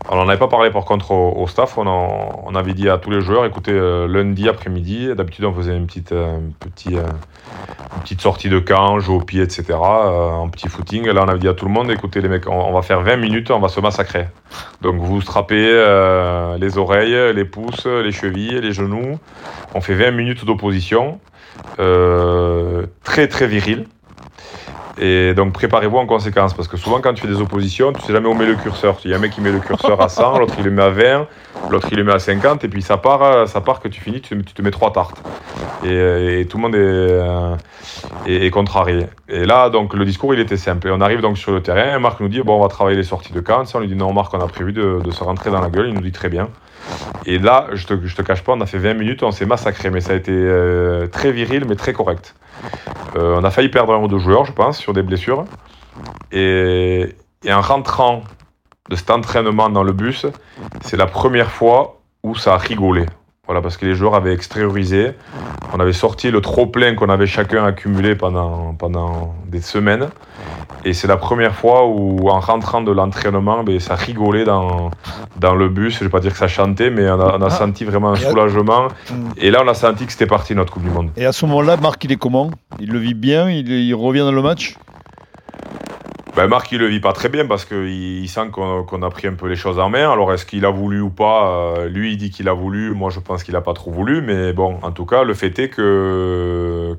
on n'en avait pas parlé par contre au, au staff. On, en, on, avait dit à tous les joueurs écoutez, euh, lundi après-midi, d'habitude, on faisait une petite, un petit, une petite sortie de camp, jeu au pied, etc., en petit footing. Là, on avait dit à tout le monde écoutez, les mecs, on, on va faire 20 minutes, on va se massacrer. Donc, vous strappez les oreilles, les pouces, les chevilles, les genoux. On fait 20 minutes d'opposition. très, très viril. Et donc préparez-vous en conséquence, parce que souvent quand tu fais des oppositions, tu sais jamais où met le curseur. Il y a un mec qui met le curseur à 100, l'autre il le met à 20, l'autre il le met à 50, et puis ça part, ça part que tu finis, tu, te mets trois tartes. Et, et, tout le monde est, est, contrarié. Et là, donc le discours il était simple. On arrive donc sur le terrain, et Marc nous dit, bon on va travailler les sorties de camp. On lui dit, non Marc, on a prévu de se rentrer dans la gueule, il nous dit très bien. Et là, je te, te cache pas, on a fait 20 minutes, on s'est massacré, mais ça a été euh, très viril, mais très correct. Euh, on a failli perdre un ou deux joueurs, je pense, sur des blessures. Et, et en rentrant de cet entraînement dans le bus, c'est la première fois où ça a rigolé. Voilà, parce que les joueurs avaient extériorisé. On avait sorti le trop-plein qu'on avait chacun accumulé pendant, pendant des semaines. Et c'est la première fois où, en rentrant de l'entraînement, ben, ça rigolait dans, dans le bus. Je ne vais pas dire que ça chantait, mais on a, on a Ah. senti vraiment un soulagement. Mm. Et là, on a senti que c'était parti notre Coupe du Monde. Et à ce moment-là, Marc, il est comment? Il le vit bien? Il, il revient dans le match? Ben, Marc, il le vit pas très bien parce qu'il il sent qu'on a pris un peu les choses en main. Alors, est-ce qu'il a voulu ou pas Euh, Lui, il dit qu'il a voulu. Moi, je pense qu'il n'a pas trop voulu. Mais bon, en tout cas, le fait est que,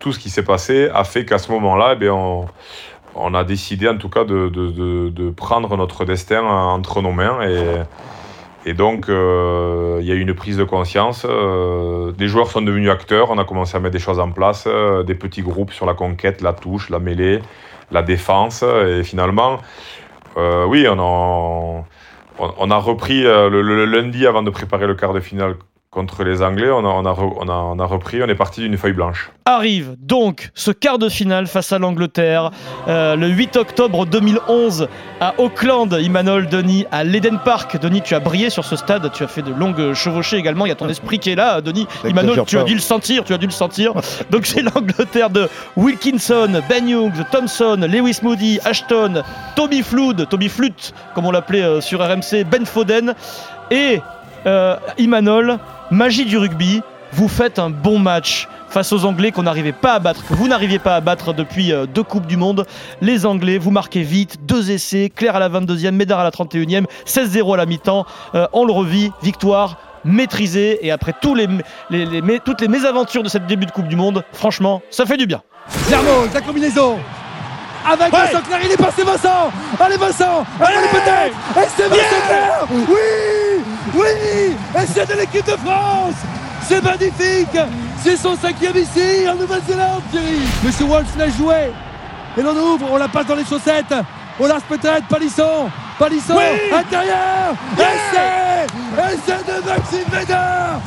tout ce qui s'est passé a fait qu'à ce moment-là, eh on, a décidé, en tout cas, de, prendre notre destin entre nos mains. Et, donc, euh, il y a eu une prise de conscience. Euh, les joueurs sont devenus acteurs. On a commencé à mettre des choses en place, des petits groupes sur la conquête, la touche, la mêlée la défense. Et finalement, euh, oui, on a, on, a repris euh, le lundi avant de préparer le quart de finale contre les Anglais. On a, on a, re- on a, on a repris, on est parti d'une feuille blanche. Arrive donc ce quart de finale face à l'Angleterre euh, le 8 octobre 2011 à Auckland. Imanol Denis à l'Eden Park. Denis, tu as brillé sur ce stade, tu as fait de longues chevauchées également. Il y a ton esprit qui est là, Denis. Imanol, tu as dû le sentir, tu as dû le sentir. Donc c'est l'Angleterre de Wilkinson, Ben Hughes, Thompson, Lewis Moody, Ashton, Tommy Flood, Tommy Flute, comme on l'appelait euh, sur RMC, Ben Foden et euh, Imanol. Magie du rugby, vous faites un bon match face aux Anglais qu'on n'arrivait pas à battre, que vous n'arriviez pas à battre depuis euh, deux Coupes du Monde. Les Anglais, vous marquez vite, deux essais, Claire à la 22e, Médard à la 31e, 16-0 à la mi-temps. Euh, on le revit, victoire maîtrisée. Et après tous les, les- les- mé- toutes les mésaventures de cette début de Coupe du Monde, franchement, ça fait du bien. Zermo, la combinaison avec Vincent Clair, il est passé Vincent Allez Vincent Allez peut-être Et c'est Vincent Clair Oui Oui Et c'est de l'équipe de France. C'est magnifique. C'est son cinquième ici en Nouvelle-Zélande Thierry. Monsieur Walsh l'a joué. Et l'on ouvre, on la passe dans les chaussettes. On lâche peut-être Palisson. Palisson Intérieur. Essai Essai de Maxime Védard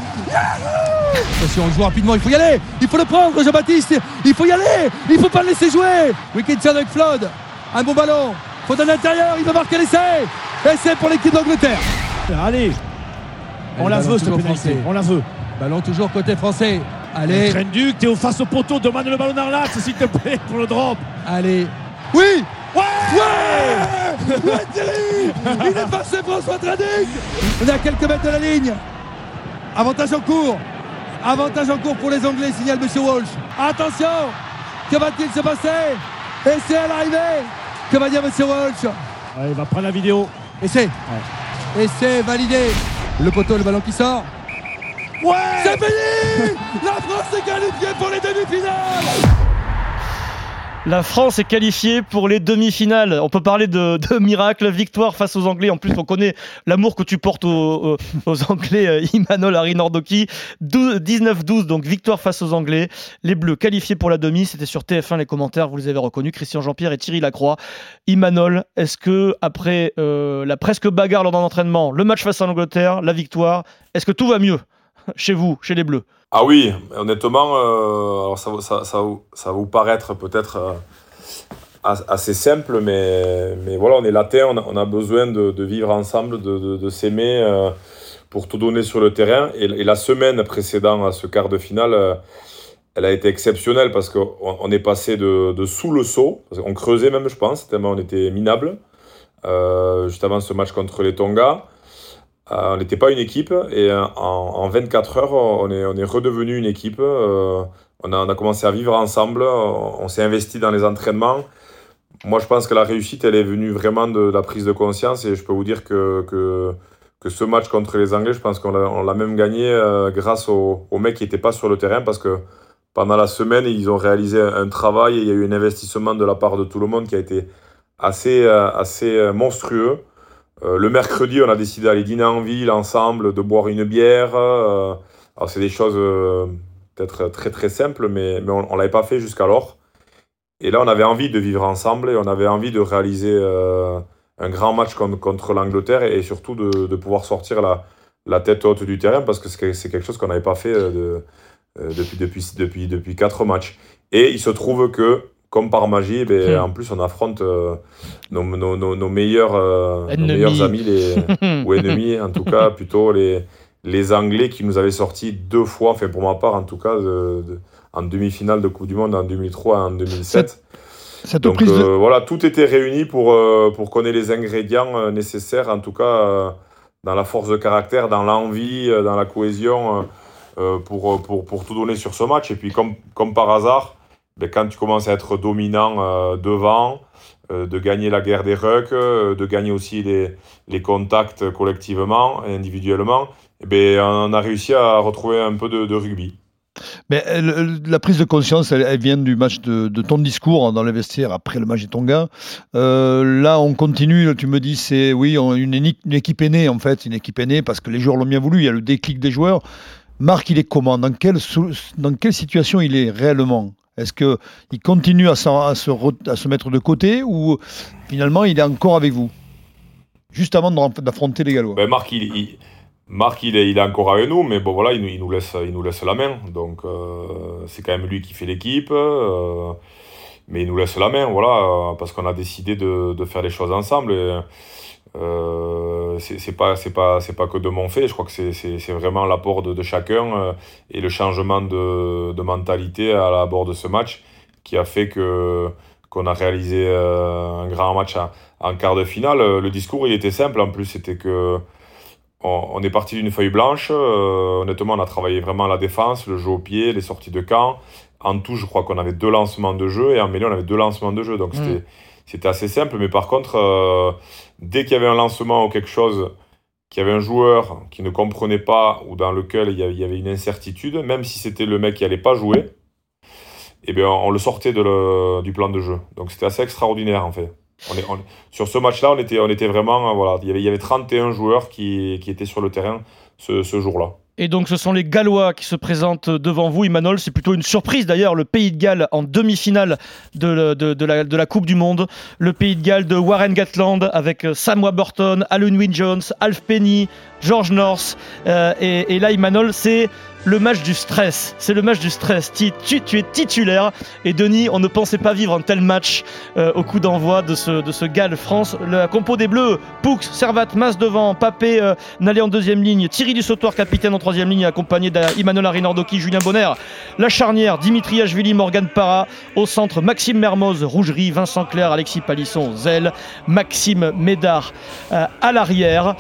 Attention, on joue rapidement, il faut y aller. Il faut le prendre, Jean-Baptiste. Il faut y aller. Il faut pas le laisser jouer. Wilkinson avec Flood. Un bon ballon. Faut à l'intérieur, il va marquer l'essai. Essai pour l'équipe d'Angleterre. Allez, on la veut cette pénalité, on la veut. Ballon toujours côté français. Allez. Trenduc, t'es au face au poteau, demande le ballon dans l'axe s'il te plaît pour le drop. Allez. Oui. Ouais. Ouais. Ouais Thierry. Il est passé François Traduc On est à quelques mètres de la ligne. Avantage en cours. Avantage en cours pour les Anglais, signale Monsieur Walsh. Attention. Que va-t-il se passer? Essai à l'arrivée. Que va dire Monsieur Walsh? Ouais, il va prendre la vidéo. Essai Essai validé Le poteau, le ballon qui sort. Ouais C'est fini La France est qualifiée pour les demi-finales La France est qualifiée pour les demi-finales. On peut parler de, miracle, victoire face aux Anglais. En plus, on connaît l'amour que tu portes aux, aux- aux Anglais, euh, Imanol Arinordoki. 12 19-12, donc victoire face aux Anglais. Les Bleus qualifiés pour la demi. C'était sur TF1 les commentaires, vous les avez reconnus. Christian Jean-Pierre et Thierry Lacroix. Imanol, est-ce que après euh, la presque bagarre lors d'un entraînement, le match face à l'Angleterre, la victoire, est-ce que tout va mieux chez vous, chez les Bleus? Ah oui, honnêtement, euh, ça, va vous paraître peut-être euh, as- assez simple, mais, voilà, on est latin, on a, on a besoin de, vivre ensemble, de, s'aimer euh, pour tout donner sur le terrain. Et, la semaine précédant à ce quart de finale, elle a été exceptionnelle parce qu'on on est passé de, sous le saut, parce qu'on creusait même, je pense, tellement on était minable, juste avant ce match contre les Tonga. Euh, on n'était pas une équipe et euh, en, en 24 heures, on est, redevenu une équipe. euh, on, a, commencé à vivre ensemble, on, s'est investi dans les entraînements. Moi, je pense que la réussite, elle est venue vraiment de, la prise de conscience et je peux vous dire que, que, ce match contre les Anglais, je pense qu'on l'a même gagné grâce aux, aux mecs qui n'étaient pas sur le terrain parce que pendant la semaine, ils ont réalisé un, travail et il y a eu un investissement de la part de tout le monde qui a été assez, assez monstrueux. Euh, le mercredi, on a décidé d'aller dîner en ville ensemble, de boire une bière. euh, alors, c'est des choses euh, peut-être très très simples, mais, mais on ne l'avait pas fait jusqu'alors. Et là, on avait envie de vivre ensemble et on avait envie de réaliser un grand match contre, l'Angleterre et, surtout de, pouvoir sortir la, la tête haute du terrain parce que c'est quelque chose qu'on n'avait pas fait de, depuis, depuis, depuis, depuis quatre matchs. Et il se trouve que, comme par magie, ben, Hmm. en plus, on affronte euh, nos, nos, nos, nos meilleurs, euh, meilleurs amis les, ou ennemis, en tout cas, plutôt les, les Anglais qui nous avaient sorti deux fois, enfin pour ma part en tout cas, de- de- en demi-finale de Coupe du Monde en 2003 et en 2007. Cette Donc prise de- euh, voilà, tout était réuni pour, pour qu'on ait les ingrédients nécessaires, en tout cas dans la force de caractère, dans l'envie, dans la cohésion, pour, pour, pour tout donner sur ce match. Et puis comme, comme par hasard, ben, quand tu commences à être dominant euh, devant, euh, de gagner la guerre des rucks, euh, de gagner aussi les, les contacts collectivement et individuellement, eh ben, on a réussi à retrouver un peu de, de rugby. Mais elle- la prise de conscience, elle, vient du match de, de ton discours dans les vestiaires après le match des Tonga. Euh, là, on continue. Tu me dis, c'est oui, une, équipe est née en fait, une équipe est née parce que les joueurs l'ont bien voulu. Il y a le déclic des joueurs. Marc, il est comment? Dans quelle, dans quelle situation il est réellement? Est-ce que il continue à, se, mettre de côté ou finalement il est encore avec vous juste avant d'affronter les Gallois? Ben, Marc, il, est, encore avec nous, mais bon, voilà, il, nous- laisse, la main. Donc, euh, c'est quand même lui qui fait l'équipe. euh, mais il nous laisse la main, voilà, parce qu'on a décidé de, faire les choses ensemble. Euh, c'est pas, c'est pas, c'est pas que de mon fait, je crois que c'est- vraiment l'apport de, de chacun euh, et le changement de, de mentalité à la bord de ce match qui a fait que qu'on a réalisé euh, un grand match en, en quart de finale. Euh, Le discours, il était simple en plus, c'était que on, on est parti d'une feuille blanche. honnêtement, on a travaillé vraiment la défense, le jeu au pied, les sorties de camp. En tout, je crois qu'on avait deux lancements de jeu et en mêlée, on avait deux lancements de jeu. Donc, Mm. c'était c'était assez simple. Mais par contre, dès qu'il y avait un lancement ou quelque chose, qu'il y avait un joueur qui ne comprenait pas ou dans lequel il y avait, une incertitude, même si c'était le mec qui allait pas jouer, eh bien, on le sortait du plan de jeu. Donc, c'était assez extraordinaire, en fait. Sur ce match-là, on était, vraiment. Voilà, il, y avait, il y avait 31 joueurs qui, étaient sur le terrain ce jour-là. Et donc, ce sont les Gallois qui se présentent devant vous. Emmanuel, c'est plutôt une surprise d'ailleurs. Le Pays de Galles en demi-finale de, la, Coupe du Monde. Le Pays de Galles de Warren Gatland avec euh, Sam Warburton, Alan Wynne Jones, Alf Penny, George North. Euh, et, et là, Emmanuel, c'est le match du stress. C'est le match du stress. Tu, es titulaire. Et Denis, on ne pensait pas vivre un tel match euh, au coup d'envoi de ce, de ce Galles-France. La compo des Bleus, Poux, Servat, Mas devant, Papé, euh, Nalé en deuxième ligne, Thierry Dussautoir, capitaine en troisième ligne, accompagné d'Emmanuel Arinordoki, Julien Bonner. La charnière, Dimitri Ashvili, Morgan Parra. Au centre, Maxime Mermoz, Rougerie, Vincent Clerc, Alexis Palisson, Zell, Maxime Médard euh, à l'arrière.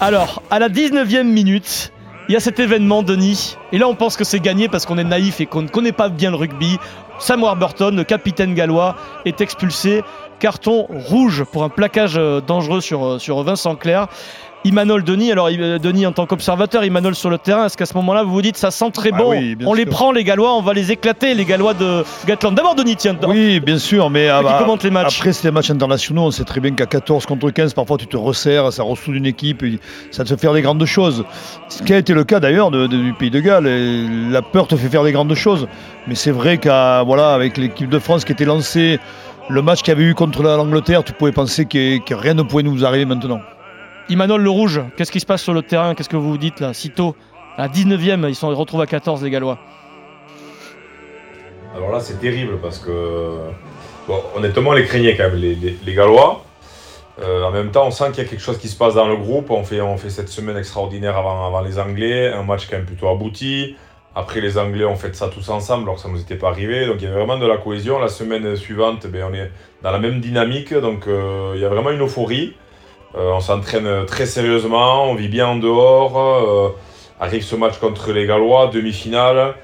Alors, à la 19e minute, il y a cet événement, Denis. Et là, on pense que c'est gagné parce qu'on est naïf et qu'on ne connaît pas bien le rugby. Sam Warburton, le capitaine gallois, est expulsé. Carton rouge pour un plaquage euh, dangereux sur, euh, sur Vincent Clerc. Imanol Denis, alors euh, Denis en tant qu'observateur, Imanol sur le terrain, est-ce qu'à ce moment-là vous vous dites ça sent très Ah bon oui, On les prend les Gallois, on va les éclater les Gallois de Gatland. D'abord Denis, tiens. Oui, bien sûr, mais ah bah, les matchs après, c'est des matchs internationaux. On sait très bien qu'à 14 contre 15, parfois tu te resserres, ça ressoude une équipe, et ça te fait faire des grandes choses. Ce qui a été le cas d'ailleurs du Pays de Galles. et la peur te fait faire des grandes choses. Mais c'est vrai qu'à voilà, avec l'équipe de France qui était lancée, le match qu'il y avait eu contre la- l'Angleterre, tu pouvais penser que, que rien ne pouvait nous arriver maintenant. Imanol le rouge, qu'est-ce qui se passe sur le terrain Qu'est-ce que vous vous dites là Sitôt, à la 19e, ils sont retrouvent à 14 les Gallois. Alors là, c'est terrible parce que, honnêtement, on les craignait quand même, les, Gallois. Euh, en même temps, on sent qu'il y a quelque chose qui se passe dans le groupe. On fait, on fait cette semaine extraordinaire avant, avant les Anglais, un match quand même plutôt abouti. Après, les Anglais ont fait ça tous ensemble, alors que ça ne nous était pas arrivé. Donc, il y avait vraiment de la cohésion. La semaine suivante, ben, on est dans la même dynamique. Donc, euh, il y a vraiment une euphorie. Euh, on s'entraîne très sérieusement, on vit bien en dehors. Euh, arrive ce match contre les Gallois, demi-finale.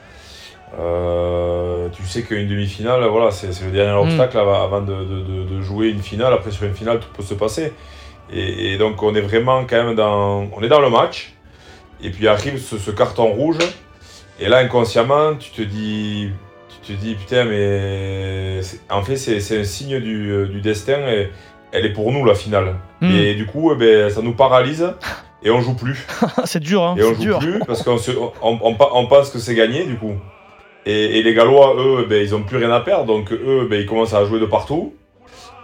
Euh, tu sais qu'une demi-finale, voilà, c'est le dernier Mm. obstacle avant, de, de- de- de jouer une finale. Après, sur une finale, tout peut se passer. Et, et donc, on est vraiment quand même dans, on est dans le match. Et puis arrive ce, ce carton rouge. Et là, inconsciemment, tu te dis, tu te dis putain, mais en fait, c'est c'est un signe du, du destin. Et elle est pour nous, la finale. Mm. Et du coup, eh ben, ça nous paralyse. Et on joue plus. c'est dur, hein Et on joue dur. plus parce qu'on se- on, on, on pense que c'est gagné du coup. Et, et les Gallois, eux, ben, ils ont plus rien à perdre, donc eux, ben, ils commencent à jouer de partout.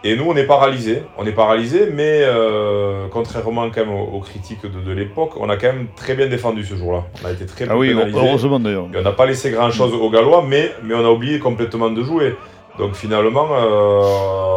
Et nous, on est paralysés. On est paralysés, mais euh, contrairement quand même aux, aux critiques de, de l'époque, on a quand même très bien défendu ce jour-là. On a été très Ah peu oui, heureusement d'ailleurs. On n'a pas laissé grand-chose aux Gallois, mais, mais on a oublié complètement de jouer. Donc finalement, euh,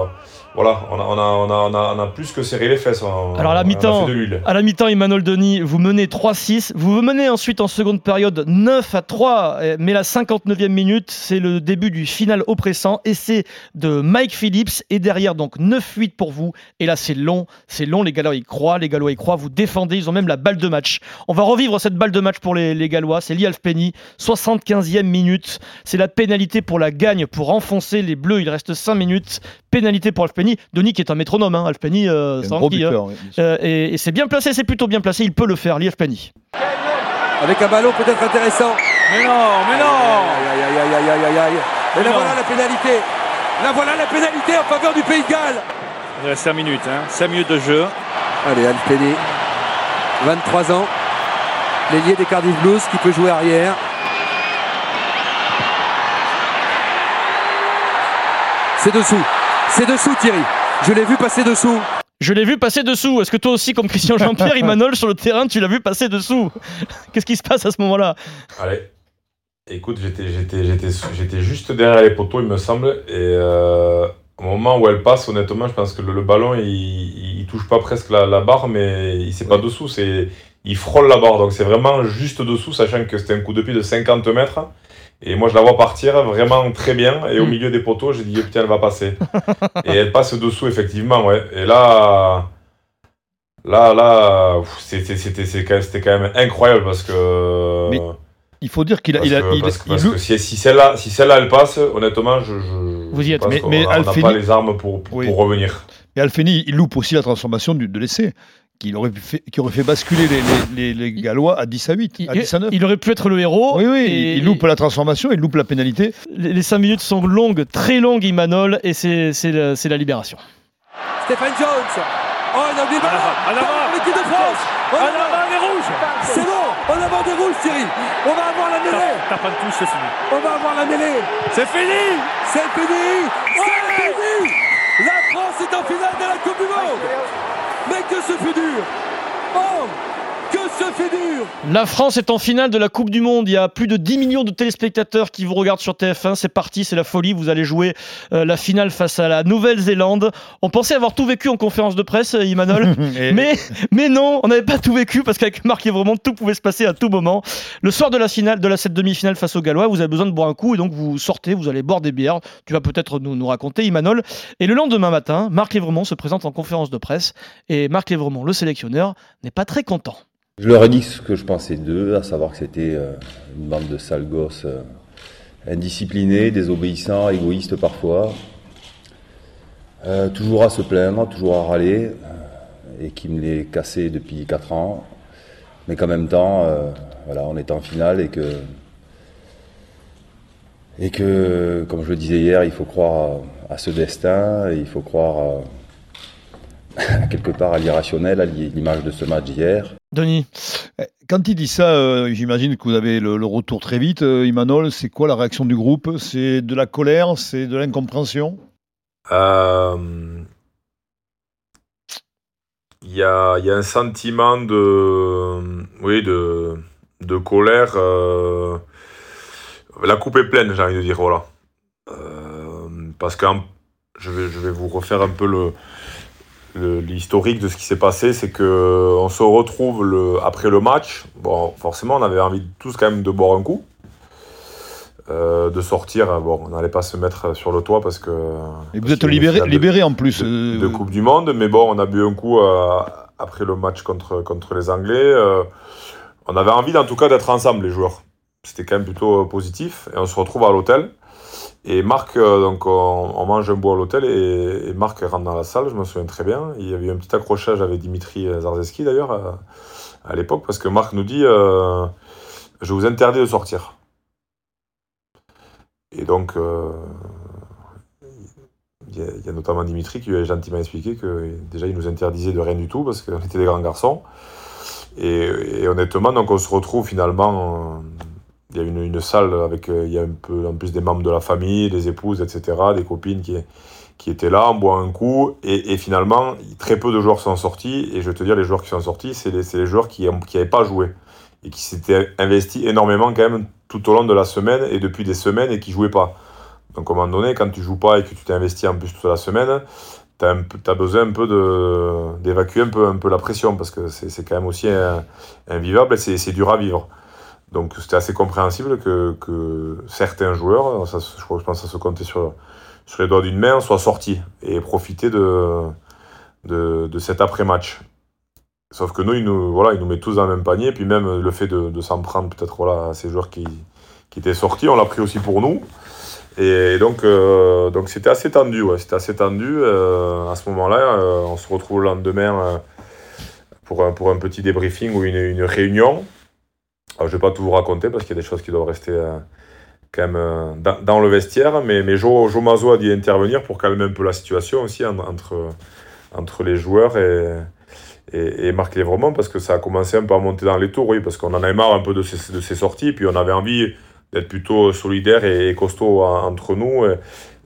voilà, on a, on, a, on, a, on, a, plus que serré les fesses. On, Alors à la mi-temps, à la mi-temps, Emmanuel Denis, vous menez 3-6. Vous menez ensuite en seconde période 9 à 3, eh, mais la 59e minute, c'est le début du final oppressant. Essai de Mike Phillips et derrière donc 9-8 pour vous. Et là, c'est long, c'est long. Les Gallois y croient, les Gallois y croient. Vous défendez, ils ont même la balle de match. On va revivre cette balle de match pour les, les Gallois. C'est Lialf Penny, 75e minute. C'est la pénalité pour la gagne pour enfoncer les Bleus. Il reste 5 minutes. Pénalité pour Alf Penny. Denis qui est un métronome, hein. Alf Penny, euh, C'est hein. buteur, oui. Euh, et, et c'est bien placé, c'est plutôt bien placé. Il peut le faire, Lief Penny. Avec un ballon peut-être intéressant. Mais non, mais non Aïe, aïe, aïe, aïe, aïe, aïe, aïe. Et Mais là non. voilà la pénalité. Là voilà la pénalité en faveur du Pays de Galles. Il reste 5 minutes, hein. 5 minutes de jeu. Allez, Alpeni, 23 ans. L'ailier des Cardiff Blues qui peut jouer arrière. C'est dessous. C'est dessous Thierry. Je l'ai vu passer dessous. Je l'ai vu passer dessous. Est-ce que toi aussi, comme Christian Jean-Pierre, Imanol, sur le terrain, tu l'as vu passer dessous Qu'est-ce qui se passe à ce moment-là Allez. Écoute, j'étais, j'étais, j'étais, j'étais juste derrière les poteaux, il me semble. Et euh, au moment où elle passe, honnêtement, je pense que le, le ballon, il, il touche pas presque la, la barre, mais il c'est pas dessous, c'est, il frôle la barre. Donc c'est vraiment juste dessous, sachant que c'était un coup de pied de 50 mètres. Et moi, je la vois partir vraiment très bien. Et au Mm. milieu des poteaux, j'ai dit, putain, elle va passer. et elle passe dessous, effectivement, ouais. Et là, là, là, c'était, quand même- c'était quand même incroyable parce que. Mais Il faut dire qu'il a, Parce il a, que, il- parce que- il parce loue- que si, si celle-là si celle elle passe, honnêtement, je, je, Vous y êtes, mais- mais on n'a pas les armes pour, pour, Oui. pour revenir. Et Alfeni, il loupe aussi la transformation du- de l'essai, qui aurait, fait, qui aurait fait basculer les, les- les- les Gallois à 10 à 8, à 10 à 9. Il aurait pu être le héros. Oui, oui, et- il loupe la transformation, il loupe la pénalité. Les 5 minutes sont longues, très longues, Imanol, et c'est la, libération. Stéphane Jones. Oh, il a oublié le ballon. l'équipe de France. Avant. avant, les rouges C'est bon. En avant des rouges, Thierry. On va avoir la mêlée. Tape en touche, c'est fini. On va avoir la mêlée. C'est fini C'est fini. C'est fini. La France est en finale de la Coupe du Monde. Mais que ce fut dur. Oh, ce fut dur. La France est en finale de la Coupe du Monde. Il y a plus de 10 millions de téléspectateurs qui vous regardent sur TF1. C'est parti, c'est la folie. Vous allez jouer euh, la finale face à la Nouvelle-Zélande. On pensait avoir tout vécu en conférence de presse, euh, Imanol. Et- mais, mais non, on n'avait pas tout vécu parce qu'avec Marc vraiment tout pouvait se passer à tout moment. Le soir de la finale, de la cette demi-finale face aux Gallois, vous avez besoin de boire un coup et donc vous sortez, vous allez boire des bières. Tu vas peut-être nous, nous raconter, Imanol. Et le lendemain matin, Marc Lévremont se présente en conférence de presse et Marc Lévremont, le sélectionneur, n'est pas très content. Je leur ai dit ce que je pensais d'eux, à savoir que c'était euh, une bande de sales gosses euh, indisciplinés, désobéissants, égoïstes parfois, euh, toujours à se plaindre, toujours à râler, et qui me les cassaient depuis 4 ans, mais qu'en même temps, euh, voilà, on est en finale et que, et que, comme je le disais hier, il faut croire à, ce destin, il faut croire quelque part à l'irrationnel, à l'image de ce match d'hier. Denis Eh, Quand il dit ça, euh, j'imagine que vous avez le, retour très vite. Euh, Imanol, c'est quoi la réaction du groupe? C'est de la colère? C'est de l'incompréhension? Euh, Il y, a, un sentiment de, oui, de, colère. La coupe est pleine, j'ai envie de dire, voilà. Parce que je vais, vous refaire un peu le- l'historique de ce qui s'est passé, c'est que on se retrouve le, après le match. Bon, forcément, on avait envie tous quand même de boire un coup, euh, de sortir. Bon, on n'allait pas se mettre sur le toit parce que. Et vous êtes libéré, libéré en plus. de, euh, de Coupe du Monde, mais bon, on a bu un coup euh, après le match contre, contre les Anglais. euh, on avait envie, en tout cas, d'être ensemble, les joueurs. C'était quand même plutôt positif. Et on se retrouve à l'hôtel. Et Marc, euh, donc, on, mange un bout à l'hôtel et, Marc rentre dans la salle, je me souviens très bien. Il y avait eu un petit accrochage avec Dimitri Zarzeski, d'ailleurs, à, l'époque, parce que Marc nous dit euh, Je vous interdis de sortir. Et donc, euh, il y, a, notamment Dimitri qui lui a gentiment expliqué que déjà il nous interdisait de rien du tout parce qu'on était des grands garçons. Et, honnêtement, donc on se retrouve finalement. Il y a une, salle avec euh, il y a un peu en plus des membres de la famille, des épouses, etc., des copines qui, qui étaient là, on boit un coup, et, finalement, très peu de joueurs sont sortis, et je vais te dire, les joueurs qui sont sortis, c'est les, les joueurs qui n'avaient pas joué, et qui s'étaient investis énormément quand même tout au long de la semaine, et depuis des semaines, et qui jouaient pas. Donc à un moment donné, quand tu joues pas et que tu t'es investi en plus toute la semaine, tu as, besoin un peu d'évacuer un peu, un peu la pression parce que c'est quand même aussi invivable et c'est dur à vivre. Donc c'était assez compréhensible que, que, certains joueurs, ça, je, pense ça se comptait sur, sur les doigts d'une main, soient sortis et profiter de, de, de cet après-match. Sauf que nous, ils nous, voilà, ils nous mettent tous dans le même panier. Puis même le fait de, s'en prendre peut-être voilà, à ces joueurs qui, qui étaient sortis, on l'a pris aussi pour nous. Et donc, euh, donc c'était assez tendu. C'était assez tendu. Euh, à ce moment-là, euh, on se retrouve le lendemain pour, un, pour un petit débriefing ou une, une réunion. Alors, je ne vais pas tout vous raconter parce qu'il y a des choses qui doivent rester quand même dans, dans, le vestiaire. Mais, mais Joe, Joe Mazo a dit intervenir pour calmer un peu la situation aussi entre, entre les joueurs et, et, et Marc Lévremont parce que ça a commencé un peu à monter dans les tours, oui, parce qu'on en avait marre un peu de ces, de ces sorties, puis on avait envie d'être plutôt solidaire et, costaud entre nous.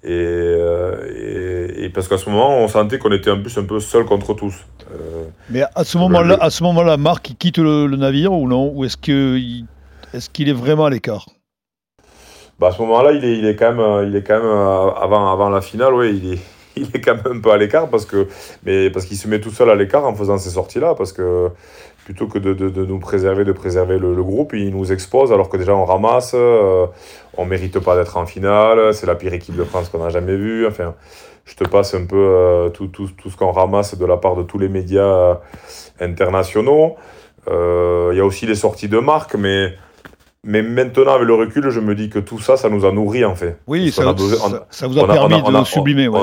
Et, parce qu'à ce moment, on sentait qu'on était en plus un peu seul contre tous. Euh, Mais à ce moment-là, à ce moment-là, Marc, il quitte le, navire ou non? Ou est-ce qu'il est, qu'il est vraiment à l'écart? Bah à ce moment-là, il est, il est quand même, il est quand même euh, avant, avant la finale, oui, il est, il est quand même un peu à l'écart parce que, mais parce qu'il se met tout seul à l'écart en faisant ces sorties-là, parce que plutôt que de, de, nous préserver, de préserver le, groupe, il nous expose alors que déjà on ramasse, euh, on mérite pas d'être en finale, c'est la pire équipe de France qu'on a jamais vue. Enfin, je te passe un peu euh, tout, tout, tout, ce qu'on ramasse de la part de tous les médias euh, internationaux. Il y a aussi les sorties de marque, mais mais maintenant, avec le recul, je me dis que tout ça, ça nous a nourri en fait. Oui, ça, ça, vous a permis de sublimer. Ouais,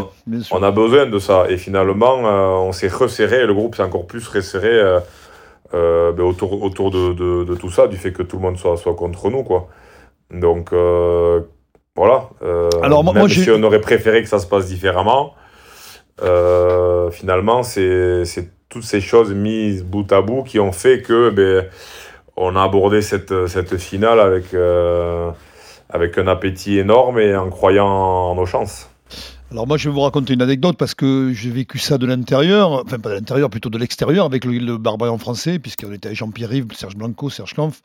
on, a besoin de ça. Et finalement, euh, on s'est resserré, le groupe s'est encore plus resserré euh, euh, ben, autour, autour de, de, de, tout ça, du fait que tout le monde soit, soit contre nous. Quoi. Donc, voilà. Alors, même moi, si on aurait préféré que ça se passe différemment, finalement, c'est toutes ces choses mises bout à bout qui ont fait que. Ben, on a abordé cette, cette finale avec, euh, avec un appétit énorme et en croyant en nos chances. Alors moi je vais vous raconter une anecdote parce que j'ai vécu ça de l'intérieur, enfin pas de l'intérieur, plutôt de l'extérieur avec le, le Barbarian français, puisqu'on était avec Jean-Pierre Rive, Serge Blanco, Serge Kampf.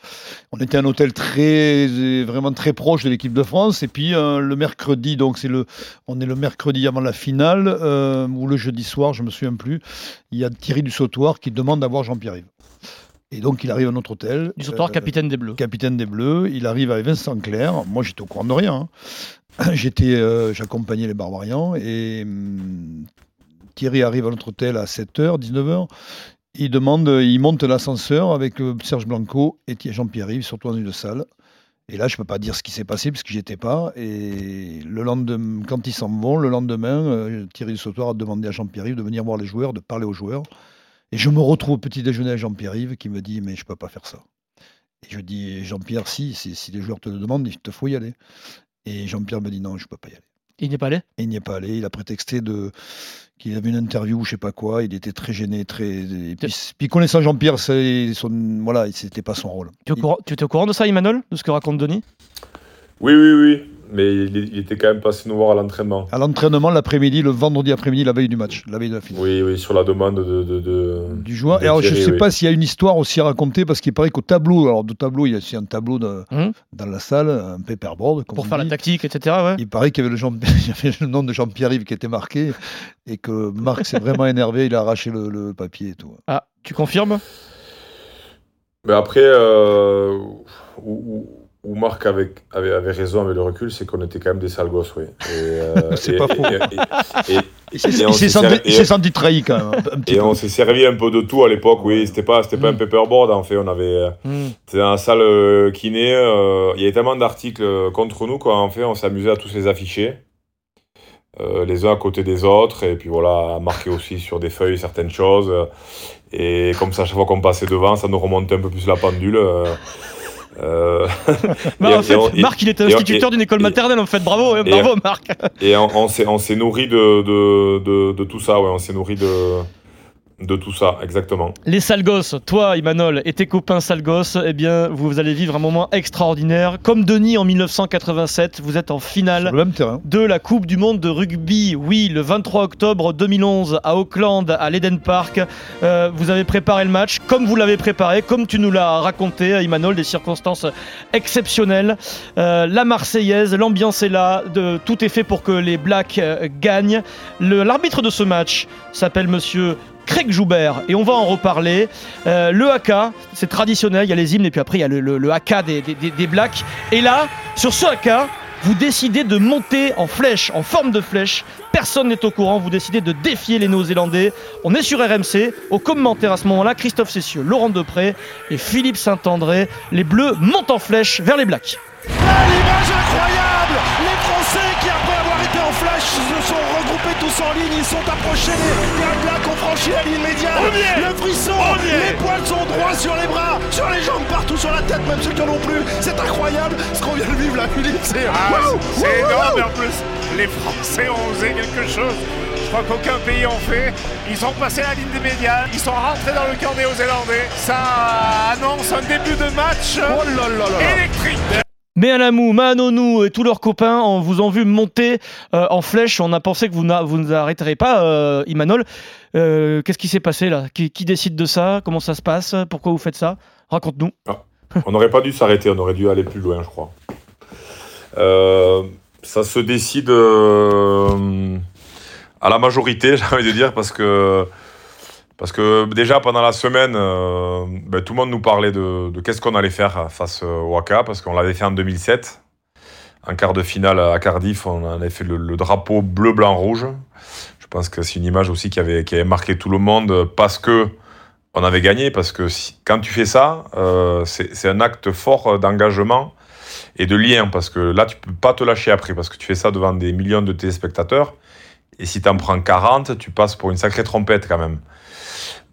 On était à un hôtel très, vraiment très proche de l'équipe de France. Et puis euh, le mercredi, donc c'est le, on est le mercredi avant la finale, euh, ou le jeudi soir, je me souviens plus, il y a Thierry du qui demande d'avoir Jean-Pierre Rive. Et donc il arrive à notre hôtel. Du sautoir, capitaine des Bleus. Capitaine des Bleus. Il arrive avec Vincent Clair. Moi j'étais au courant de rien. Hein. J'étais, euh, j'accompagnais les Barbarians et hum, Thierry arrive à notre hôtel à 7h, 19h. Il demande, il monte l'ascenseur avec euh, Serge Blanco et Jean-Pierre Yves, surtout dans une salle. Et là, je ne peux pas dire ce qui s'est passé parce que j'étais pas. Et le lendemain, quand ils s'en vont, le lendemain, euh, Thierry du Sautoir a demandé à Jean-Pierre Yves de venir voir les joueurs, de parler aux joueurs. Et je me retrouve au petit déjeuner à Jean-Pierre Yves qui me dit Mais je ne peux pas faire ça. Et je dis Jean-Pierre, si, si, les joueurs te le demandent, il te faut y aller. Et Jean-Pierre me dit Non, je ne peux pas y aller. Il n'y est pas allé? Il n'y est pas allé. Il a prétexté de qu'il avait une interview, je sais pas quoi. Il était très gêné, très. puis, connaissant Jean-Pierre, son... voilà, c'était pas son rôle. Tu, tu es au courant de ça, Emmanuel, de ce que raconte Denis? Oui, oui, oui mais il, était quand même passé nous voir à l'entraînement. À l'entraînement l'après-midi, le vendredi après-midi, la veille du match, la veille de la finale. Oui, oui, sur la demande de, du joueur. et alors, je ne sais pas s'il y a une histoire aussi à raconter, parce qu'il paraît qu'au tableau, alors de tableau, il y a aussi un tableau hum. dans la salle, un paperboard. Pour faire la tactique, etc. Ouais. Il paraît qu'il y, avait le, y avait le nom de Jean-Pierre Yves qui était marqué, et que Marc s'est vraiment énervé, il a arraché le, papier et tout. Ah, tu confirmes? Mais après, euh, où Marc avait, avait, avait, raison avec le recul, c'est qu'on était quand même des sales gosses, oui. Euh, c'est pas faux. il s'est senti, trahi quand même. et on s'est servi un peu de tout à l'époque, oui. C'était pas, c'était pas un mm. paperboard, en fait. On avait, euh, mm. C'était dans la salle euh, kiné. il y avait tellement d'articles contre nous, quoi. En fait, on s'amusait à tous les afficher. les uns à côté des autres, et puis voilà, à marquer aussi sur des feuilles certaines choses. Et comme ça, chaque fois qu'on passait devant, ça nous remontait un peu plus la pendule. Euh... en fait, Marc, il est instituteur d'une école maternelle, en fait. Bravo, hein, bravo, Marc. Et on, on s'est nourri de, de, de, de, tout ça, ouais. On s'est nourri de, de tout ça, exactement. Les sales gosses, toi, Imanol, et tes copains sales gosses, eh bien, vous allez vivre un moment extraordinaire. Comme Denis en 1987, vous êtes en finale de la Coupe du Monde de rugby. Oui, le 23 octobre 2011 à Auckland, à l'Eden Park. Euh, vous avez préparé le match comme vous l'avez préparé, comme tu nous l'as raconté, Imanol, des circonstances exceptionnelles. Euh, la Marseillaise, l'ambiance est là, de, tout est fait pour que les Blacks euh, gagnent. L'arbitre de ce match s'appelle Monsieur Craig Joubert et on va en reparler. Euh, le haka, c'est traditionnel, il y a les hymnes et puis après il y a le, le, haka des, Blacks. Et là, sur ce haka, vous décidez de monter en flèche, en forme de flèche. Personne n'est au courant, vous décidez de défier les Néo-Zélandais. On est sur RMC. Au commentaire à ce moment-là, Christophe Cessieux, Laurent Depré et Philippe Saint-André. Les Bleus montent en flèche vers les Blacks. Sont en ligne. Ils sont approchés. Les Blacks ont franchi la ligne médiane. Le frisson, les poils sont droits sur les bras, sur les jambes, partout sur la tête, même ceux qui n'en ont plus. C'est incroyable ce qu'on vient de vivre là, Philippe. C'est ah, énorme. en plus, les Français ont osé quelque chose. Je crois qu'aucun pays en fait. Ils sont passés la ligne des médias, ils sont rentrés dans le camp néo-zélandais. Ça annonce un début de match oh électrique. Mais Manonou et tous leurs copains on vous ont vu monter euh, en flèche. On a pensé que vous, vous ne arrêterez pas, euh, Imanol. Euh, qu'est-ce qui s'est passé là? Qui, décide de ça? Comment ça se passe? Pourquoi vous faites ça? Raconte-nous. Ah, on n'aurait pas dû s'arrêter, on aurait dû aller plus loin, je crois. ça se décide à la majorité, j'ai envie de dire, parce que, parce que déjà pendant la semaine, euh, ben, tout le monde nous parlait de, qu'est-ce qu'on allait faire face au Waka, parce qu'on l'avait fait en 2007. En quart de finale à Cardiff, on avait fait le, drapeau bleu, blanc, rouge. Je pense que c'est une image aussi qui avait, qui avait marqué tout le monde parce que on avait gagné, parce que quand tu fais ça, euh, c'est un acte fort d'engagement et de lien, parce que là, tu peux pas te lâcher après, parce que tu fais ça devant des millions de téléspectateurs. Et si tu en prends 40, tu passes pour une sacrée trompette quand même.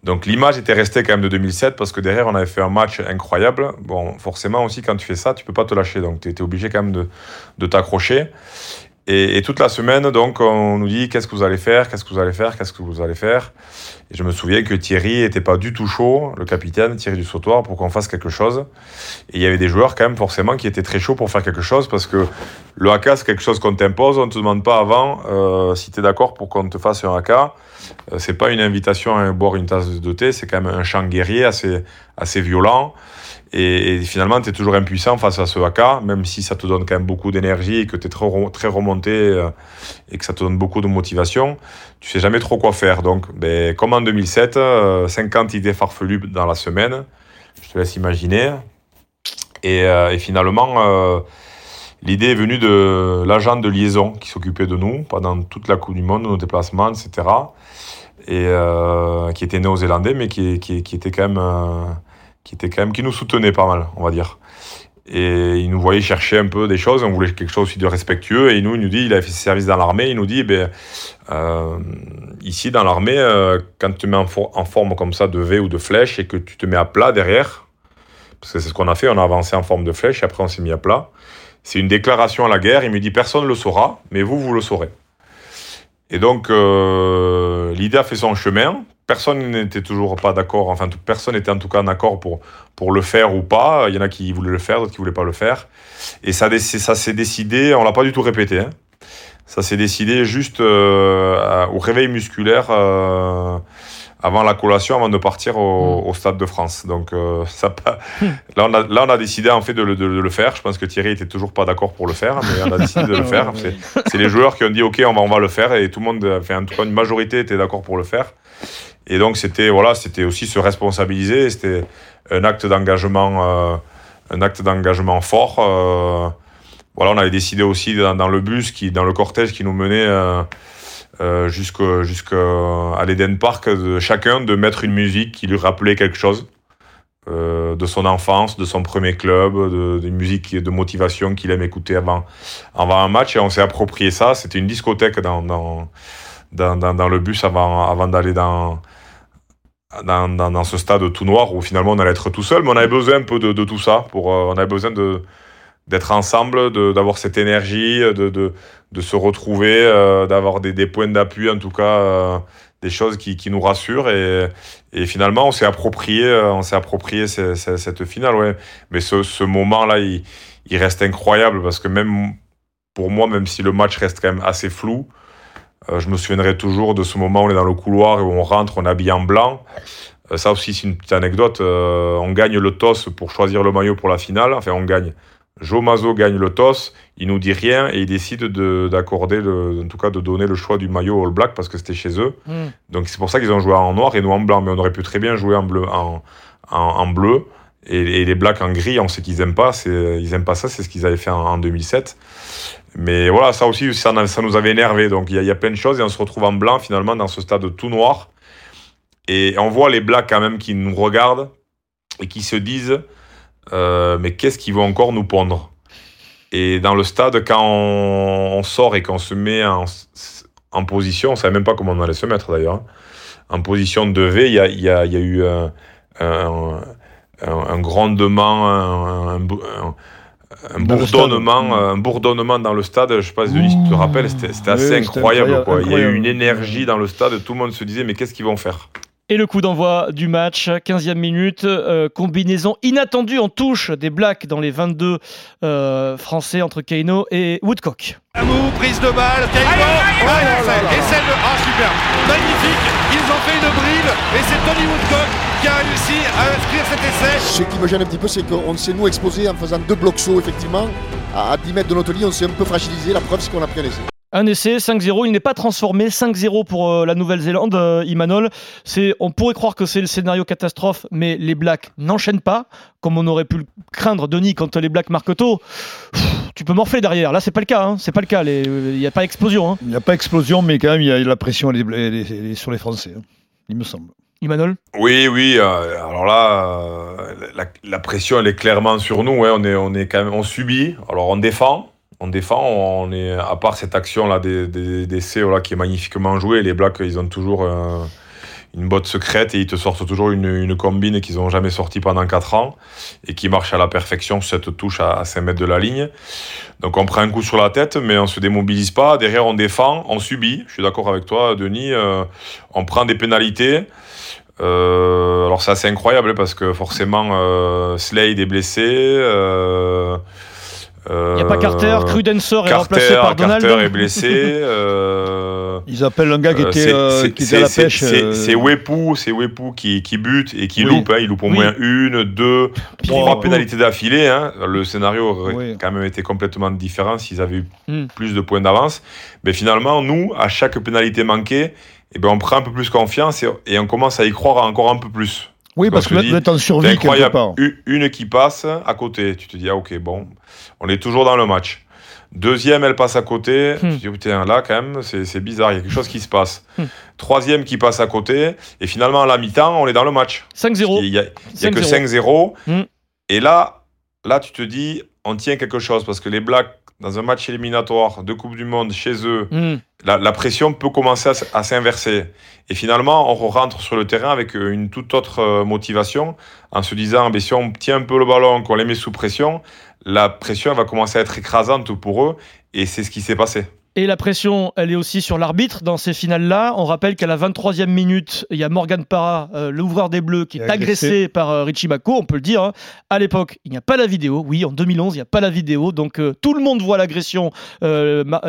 Donc l'image était restée quand même de 2007 parce que derrière on avait fait un match incroyable. Bon, forcément aussi quand tu fais ça, tu peux pas te lâcher. Donc tu étais obligé quand même de t'accrocher. Et, toute la semaine, donc, on nous dit qu'est-ce que vous allez faire, qu'est-ce que vous allez faire, qu'est-ce que vous allez faire? Et je me souviens que Thierry était pas du tout chaud, le capitaine Thierry du Sautoir, pour qu'on fasse quelque chose. Et il y avait des joueurs quand même forcément qui étaient très chauds pour faire quelque chose parce que le haka c'est quelque chose qu'on t'impose, on ne te demande pas avant euh, si tu es d'accord pour qu'on te fasse un haka. Euh, c'est pas une invitation à boire une tasse de thé, c'est quand même un chant guerrier assez, assez violent. Et, finalement, tu es toujours impuissant face à ce haka, même si ça te donne quand même beaucoup d'énergie et que tu es très, très remonté euh, et que ça te donne beaucoup de motivation. Tu sais jamais trop quoi faire. Donc, ben, comme en 2007, 50 euh, idées farfelues dans la semaine. Je te laisse imaginer. Et, euh, finalement, l'idée est venue de l'agent de liaison qui s'occupait de nous pendant toute la Coupe du Monde, nos déplacements, etc. Et qui était néo-zélandais, mais qui, qui, était quand même qui était quand même qui nous soutenait pas mal, on va dire. Et il nous voyait chercher un peu des choses, on voulait quelque chose aussi de respectueux. Et nous, il nous dit, il a fait ses services dans l'armée, il nous dit, ben, euh, ici dans l'armée, euh, quand tu te mets en, en, forme comme ça de V ou de flèche et que tu te mets à plat derrière, parce que c'est ce qu'on a fait, on a avancé en forme de flèche et après on s'est mis à plat. C'est une déclaration à la guerre. Il me dit, personne ne le saura, mais vous, vous le saurez. Et donc, euh, l'idée a fait son chemin personne n'était toujours pas d'accord, enfin personne n'était en tout cas en accord pour, pour le faire ou pas. Il y en a qui voulaient le faire, d'autres qui voulaient pas le faire. Et ça, ça s'est décidé, on l'a pas du tout répété, hein. ça s'est décidé juste euh, au réveil musculaire euh, avant la collation, avant de partir au, mm. Stade de France. Donc euh, ça, là, on a, là, on a décidé en fait de, le faire. Je pense que Thierry était toujours pas d'accord pour le faire, mais on a décidé de le faire. C'est les joueurs qui ont dit OK, on va, on va le faire, et tout le monde, enfin en tout cas une majorité était d'accord pour le faire. Et donc, c'était voilà, c'était aussi se responsabiliser. C'était un acte d'engagement, euh, un acte d'engagement fort. Euh, voilà, on avait décidé aussi dans, le bus, qui, dans le cortège qui nous menait euh, euh jusqu'à l'Eden Park, chacun de mettre une musique qui lui rappelait quelque chose. de son enfance, de son premier club, de, de musique de motivation qu'il aime écouter avant, avant un match. Et on s'est approprié ça. C'était une discothèque dans, dans, dans, le bus avant, avant d'aller dans, dans, dans, ce stade tout noir où finalement on allait être tout seul, mais on avait besoin un peu de, tout ça. Pour, euh, on avait besoin d'être ensemble, d'avoir cette énergie, de, de se retrouver, euh, d'avoir des, des, points d'appui en tout cas. Euh, des choses qui, qui nous rassurent et, et finalement on s'est approprié, euh, on s'est approprié ce- ce- cette finale. Ouais. Mais ce, ce moment-là, il, il reste incroyable parce que même pour moi, même si le match reste quand même assez flou, je me souviendrai toujours de ce moment où on est dans le couloir et où on rentre, on est habillé en blanc. Ça aussi, c'est une petite anecdote. On gagne le toss pour choisir le maillot pour la finale. Enfin, on gagne. Joe Mazo gagne le toss, il nous dit rien et il décide de- d'accorder, en tout cas de donner le choix du maillot All Black parce que c'était chez eux. Mm. Donc c'est pour ça qu'ils ont joué en noir et nous en blanc, mais on aurait pu très bien jouer en bleu, en, en, en bleu et, et les blacks en gris. On sait qu'ils aiment pas, ils aiment pas ça, c'est ce qu'ils avaient fait en, en 2007. Mais voilà, ça aussi, ça, nous avait énervé. Donc il y, y a plein de choses et on se retrouve en blanc finalement dans ce stade tout noir. Et on voit les blacks quand même qui nous regardent et qui se disent euh, mais qu'est-ce qu'ils vont encore nous pondre? Et dans le stade, quand on, on sort et qu'on se met en, en position, on ne savait même pas comment on allait se mettre d'ailleurs, hein, en position de V, il y a, il y a- il y a eu un, un, un- un grondement, un, un bou- un- un bourdonnement, un bourdonnement dans le stade. Je ne sais pas si Denis, tu te rappelles, c'était Oui, assez incroyable. incroyable, quoi. Il y a eu une énergie dans le stade, tout le monde se disait mais qu'est-ce qu'ils vont faire? Et le coup d'envoi du match, 15e minute, euh, combinaison inattendue en touche des Blacks dans les 22 euh, français entre Keino et Woodcock. Amou, prise de balle, ah, et celle de... Ah, super, magnifique, ils ont fait une brille, et c'est Tony Woodcock qui a réussi à inscrire cet essai. Ce qui me gêne un petit peu, c'est qu'on s'est nous exposé en faisant deux blocs sauts, effectivement. À à 10 mètres de notre lit, on s'est un peu fragilisé. La preuve, c'est qu'on a pris un essai. Un essai, 5-0, il n'est pas transformé, 5-0 pour euh, la Nouvelle-Zélande, euh, Imanol. C'est, on pourrait croire que c'est le scénario catastrophe, mais les Blacks n'enchaînent pas, comme on aurait pu le craindre, Denis, quand les Blacks marquent tôt. Pff, Tu peux morfler derrière. Là, c'est pas le cas. hein. C'est pas le cas. Il n'y a pas explosion. Hein. Il n'y a pas explosion, mais quand même, il y a la pression elle est- elle est- elle est sur les Français, hein, il me semble. Imanol? Oui, oui. euh, alors là, euh, la, la pression, elle est clairement sur nous. hein. On est, on est quand même, on subit. Alors on défend, on défend. On est, à part cette action là des, des, qui est magnifiquement jouée. Les Blacks, ils ont toujours euh, une botte secrète et ils te sortent toujours une, une combine qu'ils n'ont jamais sortie pendant 4 ans et qui marche à la perfection cette touche à, à 5 mètres de la ligne. Donc on prend un coup sur la tête, mais on se démobilise pas. Derrière, on défend, on subit. Je suis d'accord avec toi, Denis. euh, on prend des pénalités. Euh, alors c'est assez incroyable parce que forcément Slade est blessé. Euh, Il n'y a pas Carter, Crudencer est remplacé Carter, par Donald. Carter est blessé. euh, Ils appellent un gars qui euh, était, euh, à la pêche. C'est euh, c'est Wepu, c'est qui, qui bute et qui Oui. loupe. hein. Il loupe au Oui. moins une, deux, Puis trois pénalités d'affilée. hein. Le scénario aurait Oui. quand même été complètement différent s'ils avaient eu Hmm. plus de points d'avance. Mais finalement, nous, à chaque pénalité manquée, eh ben, on prend un peu plus confiance et, et on commence à y croire encore un peu plus. Oui, parce que vous dit, êtes en survie incroyable. part. Une, qui passe à côté, tu te dis, ah ok, bon, on est toujours dans le match. Deuxième, elle passe à côté. Hmm. Tu te dis, putain, là, quand même, c'est bizarre, il y a quelque chose qui se passe. Hmm. Troisième qui passe à côté. Et finalement, à la mi-temps, on est dans le match. 5-0. Il n'y a, il y a que 5-0. 5-0. Hmm. Et là, là, tu te dis, on tient quelque chose parce que les Blacks, dans un match éliminatoire de Coupe du Monde chez eux, Hmm. la, la pression peut commencer à, à s'inverser. Et finalement, on rentre sur le terrain avec euh, une toute autre euh, motivation, en se disant, ben, si on tient un peu le ballon, qu'on les met sous pression, la pression va commencer à être écrasante pour eux. Et c'est ce qui s'est passé. Et la pression, elle est aussi sur l'arbitre dans ces finales-là. On rappelle qu'à la 23e minute, il y a Morgan Parra, euh, l'ouvreur des Bleus, qui est agressé. agressé par euh, Richie Mako, on peut le dire. hein. À l'époque, il n'y a pas la vidéo. Oui, en 2011, il n'y a pas la vidéo. Donc euh, tout le monde voit l'agression. Il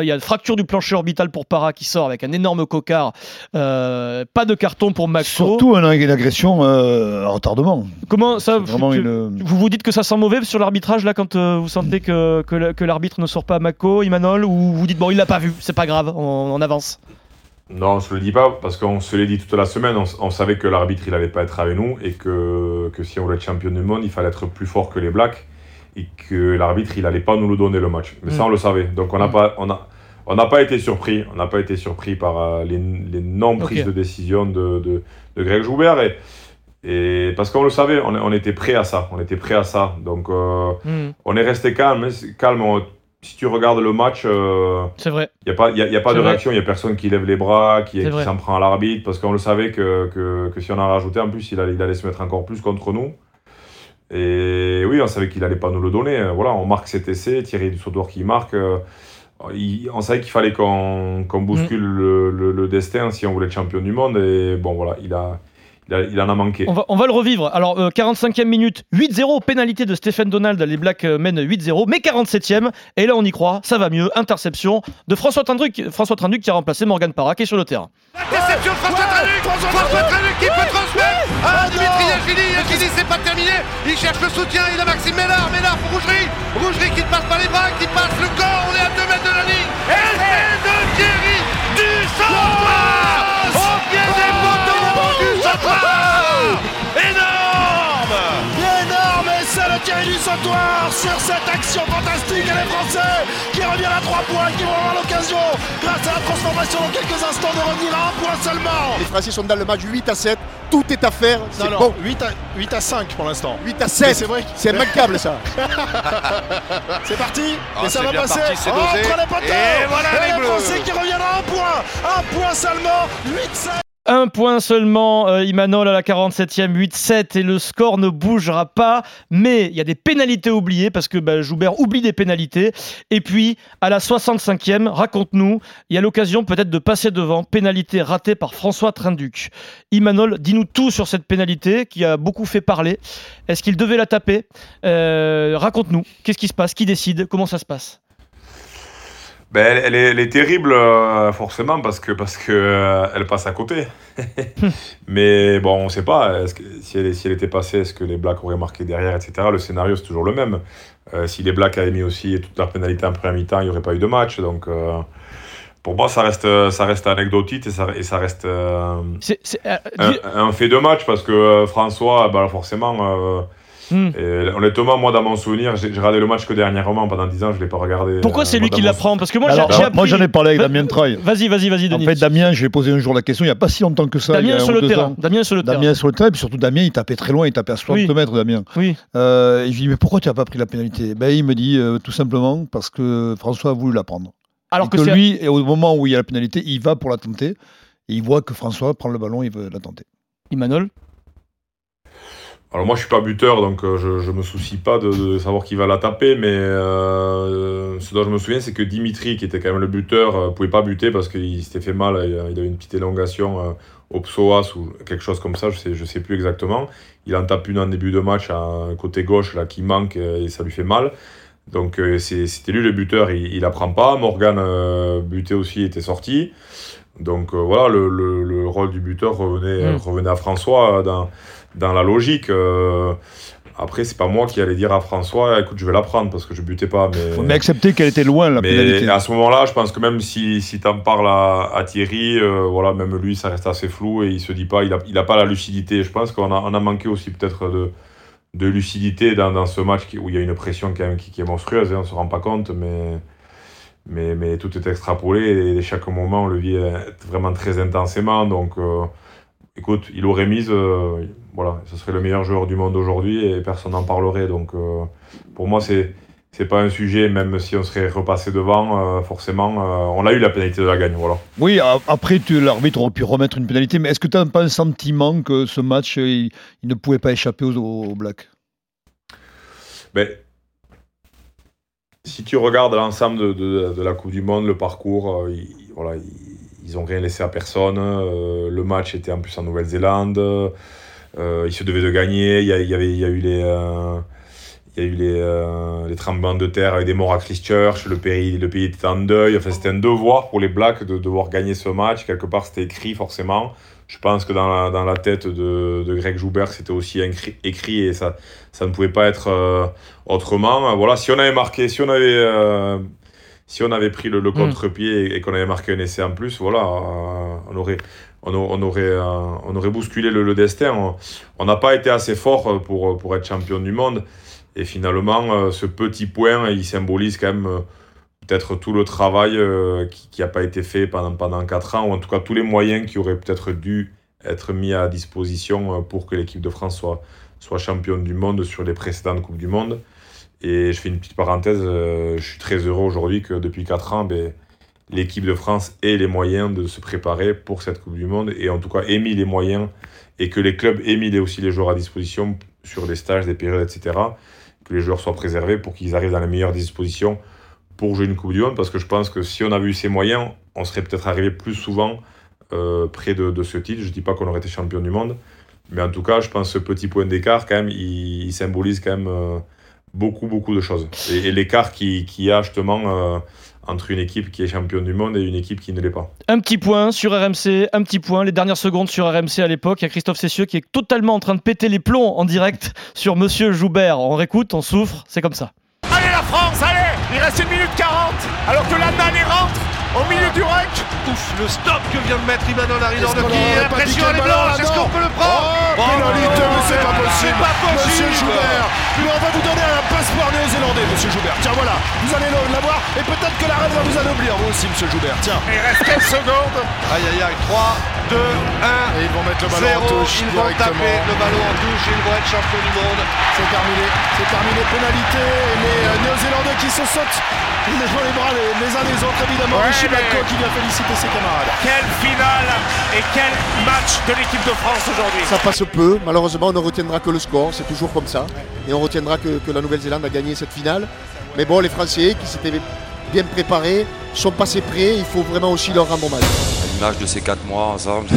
y a une fracture du plancher orbital pour Parra qui sort avec un énorme cocard. Pas de carton pour Mako. Surtout un- une agression à retardement. Comment ça une- Vous vous dites que ça sent mauvais sur l'arbitrage là quand vous sentez que, que l'arbitre ne sort pas à Mako, Imanol, ou vous dites bon il l'a pas vu, c'est pas grave, on, on avance. Non, se le dit pas parce qu'on se l'est dit toute la semaine. On, savait que l'arbitre, il n'allait pas être avec nous et que, que si on voulait être champion du monde, il fallait être plus fort que les Blacks et que l'arbitre, il n'allait pas nous le donner le match. Mais ça, Mm. on le savait. Donc, on n'a Mm. pas, on a, on n'a pas été surpris. On n'a pas été surpris par euh, les, les non-prises de décision de, de, de Greg Joubert. Et, et parce qu'on le savait, on, on était prêt à ça. On était prêt à ça. Donc, euh, Hmm, on est resté calme. calme. On- si tu regardes le match. euh, il n'y a pas, y a, y a pas de vrai. réaction, il n'y a personne qui lève les bras, qui, s'en prend à l'arbitre, parce qu'on le savait que, que, que si on en rajoutait, en plus, il allait, il allait se mettre encore plus contre nous. Et oui, on savait qu'il n'allait pas nous le donner. Voilà, on marque cet essai, Thierry Dussaudor qui marque. euh, il- on savait qu'il fallait qu'on qu'on bouscule le, le- le destin si on voulait être champion du monde. Et bon, voilà, il, a, il, a- il en a manqué. On va, on va le revivre. Alors, euh, 45e minute, 8-0, pénalité de Stephen Donald. Les Blacks euh, mènent 8-0, mais 47e. Et là, on y croit, ça va mieux. Interception de François Trinduc, François Trinduc qui a remplacé Morgan Parra, qui est sur le terrain. Déception de François Traluc François Traluc qui peut transmettre à Dimitri Yachini Yachini c'est pas terminé Il cherche le soutien, il a Maxime Ménard Ménard pour Rougerie Rougerie qui ne passe pas les bras, qui passe le corps On est à 2 mètres de la ligne Et c'est de Thierry du Centre Énorme Énorme Et c'est le Thierry du Sautoir sur cette action fantastique et les Français qui reviennent à 3 points, qui vont avoir l'occasion, grâce à la transformation dans quelques instants, de revenir à un point seulement Les Français sont dans le match 8 à 7. Tout est à faire. C'est Non, non, bon. 8 à, 8 à 5 pour l'instant. 8 à Mais 7. C'est vrai. que- C'est immanquable ça. C'est parti Ah, Et ça va passer parti, c'est dosé. entre les poteaux Et voilà les les Bleus. Français qui reviennent à un point Un point seulement 8-7 Un point seulement, euh, Imanol à la 47e, 8-7, et le score ne bougera pas. Mais il y a des pénalités oubliées, parce que bah, Joubert oublie des pénalités. Et puis, à la 65e, raconte-nous, il y a l'occasion peut-être de passer devant. Pénalité ratée par François Trinduc. Imanol, dis-nous tout sur cette pénalité qui a beaucoup fait parler. Est-ce qu'il devait la taper? Euh, Raconte-nous, qu'est-ce qui se passe? Qui décide? Comment ça se passe? Ben, elle, elle est, elle est terrible, euh, forcément, parce que parce que euh, elle passe à côté. Mais bon, on ne sait pas. Que, si, elle, si elle était passée, est-ce que les Blacks auraient marqué derrière, etc. Le scénario, c'est toujours le même. Euh, si les Blacks avaient mis aussi toute leur pénalité en première mi-temps, il n'y aurait pas eu de match. Donc, pour moi, ça reste, ça reste anecdotique et ça, et ça reste un, fait de match, parce que François, bah, forcément. Euh, et honnêtement, moi, dans mon souvenir, j'ai regardé le match que dernièrement. Pendant 10 ans, je ne l'ai pas regardé. Pourquoi euh, c'est lui qui l'apprend Parce que moi, j'ai Alors, j'ai appris... moi, j'en ai parlé avec Damien Troy. Vas-y, vas-y, vas-y, En Denis. fait, Damien, j'ai posé un jour la question, il n'y a pas si longtemps que ça. il y Damien a sur le terrain. Damien sur le terrain. Damien sur le terrain, et puis surtout Damien, il tapait très loin, il tapait à 60 Oui. mètres, Damien. Oui. Euh, et je lui dis, mais pourquoi tu n'as pas pris la pénalité? Ben, Il me dit, euh, tout simplement, parce que François a voulu la prendre. Alors et que que, c'est- lui, et au moment où il y a la pénalité, il va pour la tenter, et il voit que François prend le ballon, il veut la tenter. Imanol? Alors moi je suis pas buteur donc euh, je, je me soucie pas de, de savoir qui va la taper mais euh, ce dont je me souviens c'est que Dimitri qui était quand même le buteur euh, pouvait pas buter parce qu'il s'était fait mal, il, il avait une petite élongation euh, au psoas ou quelque chose comme ça, je sais, je sais plus exactement. Il en tape une en début de match à un côté gauche là qui manque euh, et ça lui fait mal. Donc euh, c'était lui le buteur, il, il la prend pas. Morgan euh, buté aussi était sorti. Donc euh, voilà, le, le- le rôle du buteur revenait, Mm. revenait à François dans, dans la logique. euh, après, c'est pas moi qui allais dire à François, écoute, je vais la prendre parce que je butais pas. Mais, faut mais accepter qu'elle était loin, la mais pénalité. à ce moment-là, je pense que même si, si tu en parles à, à Thierry, euh, voilà, même lui, ça reste assez flou et il se dit pas, il a, il a pas la lucidité. Je pense qu'on a, on a manqué aussi peut-être de, de lucidité dans, dans ce match où il y a une pression quand même qui, qui est monstrueuse, hein, on se rend pas compte, mais, mais, mais tout est extrapolé et, et chaque moment on le vit vraiment très intensément. Donc, euh, écoute, il aurait mise, euh, voilà, ce serait le meilleur joueur du monde aujourd'hui et personne n'en parlerait. Donc, euh, pour moi, c'est c'est pas un sujet, même si on serait repassé devant, euh, forcément, euh, on a eu la pénalité de la gagne, voilà. Oui, après, tu- l'arbitre aurait pu remettre une pénalité, mais est-ce que tu n'as pas un sentiment que ce match, il, il ne pouvait pas échapper aux, aux Blacks? Ben, si tu regardes l'ensemble de, de- de la Coupe du Monde, le parcours, euh, ils, voilà, ils, ils ont rien laissé à personne. le match était en plus en Nouvelle-Zélande. Euh, ils se devaient de gagner. Il y, a, il y avait, il y a eu les, euh, il y a eu les, euh, les tremblements de terre avec des morts à Christchurch. Le pays, le pays était en deuil. Enfin, c'était un devoir pour les Blacks de devoir gagner ce match. Quelque part, c'était écrit forcément. Je pense que dans la, dans la tête de, de Greg Joubert, c'était aussi écrit, écrit et ça, ça ne pouvait pas être euh, autrement. Voilà, si on avait marqué, si on avait, euh, si on avait pris le, le contre-pied et, et qu'on avait marqué un essai en plus, voilà, on aurait, on, aurait, euh, on aurait bousculé le, le destin. On- n'a pas été assez fort pour, pour être champion du monde. Et finalement, euh, ce petit point, il symbolise quand même euh, peut-être tout le travail euh, qui n'a pas été fait pendant, pendant 4 ans, ou en tout cas tous les moyens qui auraient peut-être dû être mis à disposition euh, pour que l'équipe de France soit, soit championne du monde sur les précédentes Coupes du Monde. Et je fais une petite parenthèse, euh, je suis très heureux aujourd'hui que depuis 4 ans, ben, l'équipe de France ait les moyens de se préparer pour cette Coupe du Monde, et en tout cas ait mis les moyens, et que les clubs aient mis aussi les joueurs à disposition sur des stages, des périodes, etc. Que les joueurs soient préservés pour qu'ils arrivent dans les meilleures dispositions pour jouer une Coupe du Monde, parce que je pense que si on avait eu ces moyens, on serait peut-être arrivé plus souvent euh, près de, ce titre. Je ne dis pas qu'on aurait été champion du monde, mais en tout cas, je pense que ce petit point d'écart, quand même, il, symbolise quand même euh, beaucoup, beaucoup de choses. Et, et l'écart qu'il qui y a justement euh, entre une équipe qui est championne du monde et une équipe qui ne l'est pas. Un petit point sur RMC, un petit point, les dernières secondes sur RMC à l'époque. Il y a Christophe Cessieux qui est totalement en train de péter les plombs en direct sur Monsieur Joubert. On réécoute, on souffre, c'est comme ça. Allez la France, allez Il reste une minute 40 alors que l'Allemagne rentre au milieu du ruck. Ouf, le stop que vient de mettre Imanol Aridornoki. La pression elle est blanche, est-ce qu'on peut le prendre Oh, pénalité, mais c'est pas possible. pas possible. Monsieur Joubert, mais on va vous donner un passeport néo-zélandais, monsieur Joubert. Tiens, voilà, vous allez l'avoir et peut-être que la reine va vous anoblir, vous aussi, monsieur Joubert. Tiens. Il reste quelques secondes. Aïe, aïe, aïe, 3, 2, 1. Et ils vont mettre le ballon 0, en touche. Ils vont taper le ballon en touche et ils vont être champions du monde. C'est terminé, c'est terminé. Pénalité. Les euh, néo-zélandais qui se sautent les, les bras les, uns les autres, évidemment. Ouais, Richie mais... Blanco qui vient féliciter ses camarades. Quelle finale et quel match de l'équipe de France aujourd'hui. Ça passe peu. Malheureusement, on ne retiendra que le score. C'est toujours comme ça. Et on retiendra que, que la Nouvelle-Zélande a gagné cette finale. Mais bon, les Français qui s'étaient bien préparés sont passés prêts. Il faut vraiment aussi leur rendre hommage. À l'image de ces quatre mois ensemble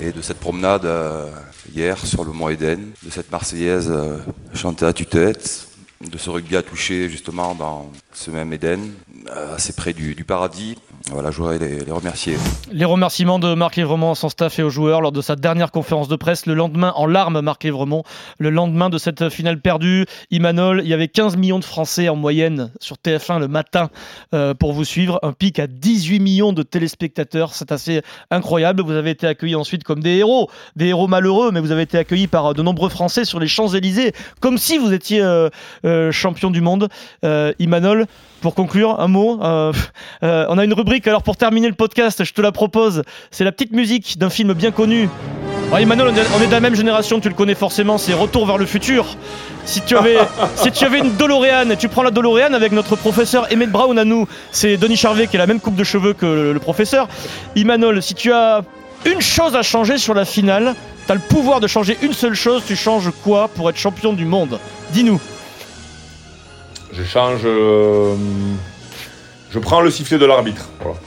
et de cette promenade euh, hier sur le Mont Eden, de cette Marseillaise euh, chantée à tue-tête, de ce rugby à toucher justement dans ce même Eden, euh, assez près du, du paradis. Voilà, je voudrais les, remercier. Les remerciements de Marc Lévremont à son staff et aux joueurs lors de sa dernière conférence de presse le lendemain, en larmes, Marc Lévremont, le lendemain de cette finale perdue. Imanol, il y avait 15 millions de Français en moyenne sur TF1 le matin euh, pour vous suivre. Un pic à 18 millions de téléspectateurs. C'est assez incroyable. Vous avez été accueillis ensuite comme des héros, des héros malheureux, mais vous avez été accueillis par de nombreux Français sur les Champs-Élysées, comme si vous étiez euh, euh, champion du monde. Imanol, pour conclure, un mot. Euh, euh, on a une rubrique, alors pour terminer le podcast, je te la propose. C'est la petite musique d'un film bien connu. Oh, Emmanuel, on est de la même génération, tu le connais forcément, c'est Retour vers le futur. Si tu avais, si tu avais une DeLorean, tu prends la DeLorean avec notre professeur Emmett Brown à nous, c'est Denis Charvet qui a la même coupe de cheveux que le, le professeur. Emmanuel, si tu as une chose à changer sur la finale, tu as le pouvoir de changer une seule chose, tu changes quoi pour être champion du monde? Dis-nous. Je change. Euh, je prends le sifflet de l'arbitre. Voilà.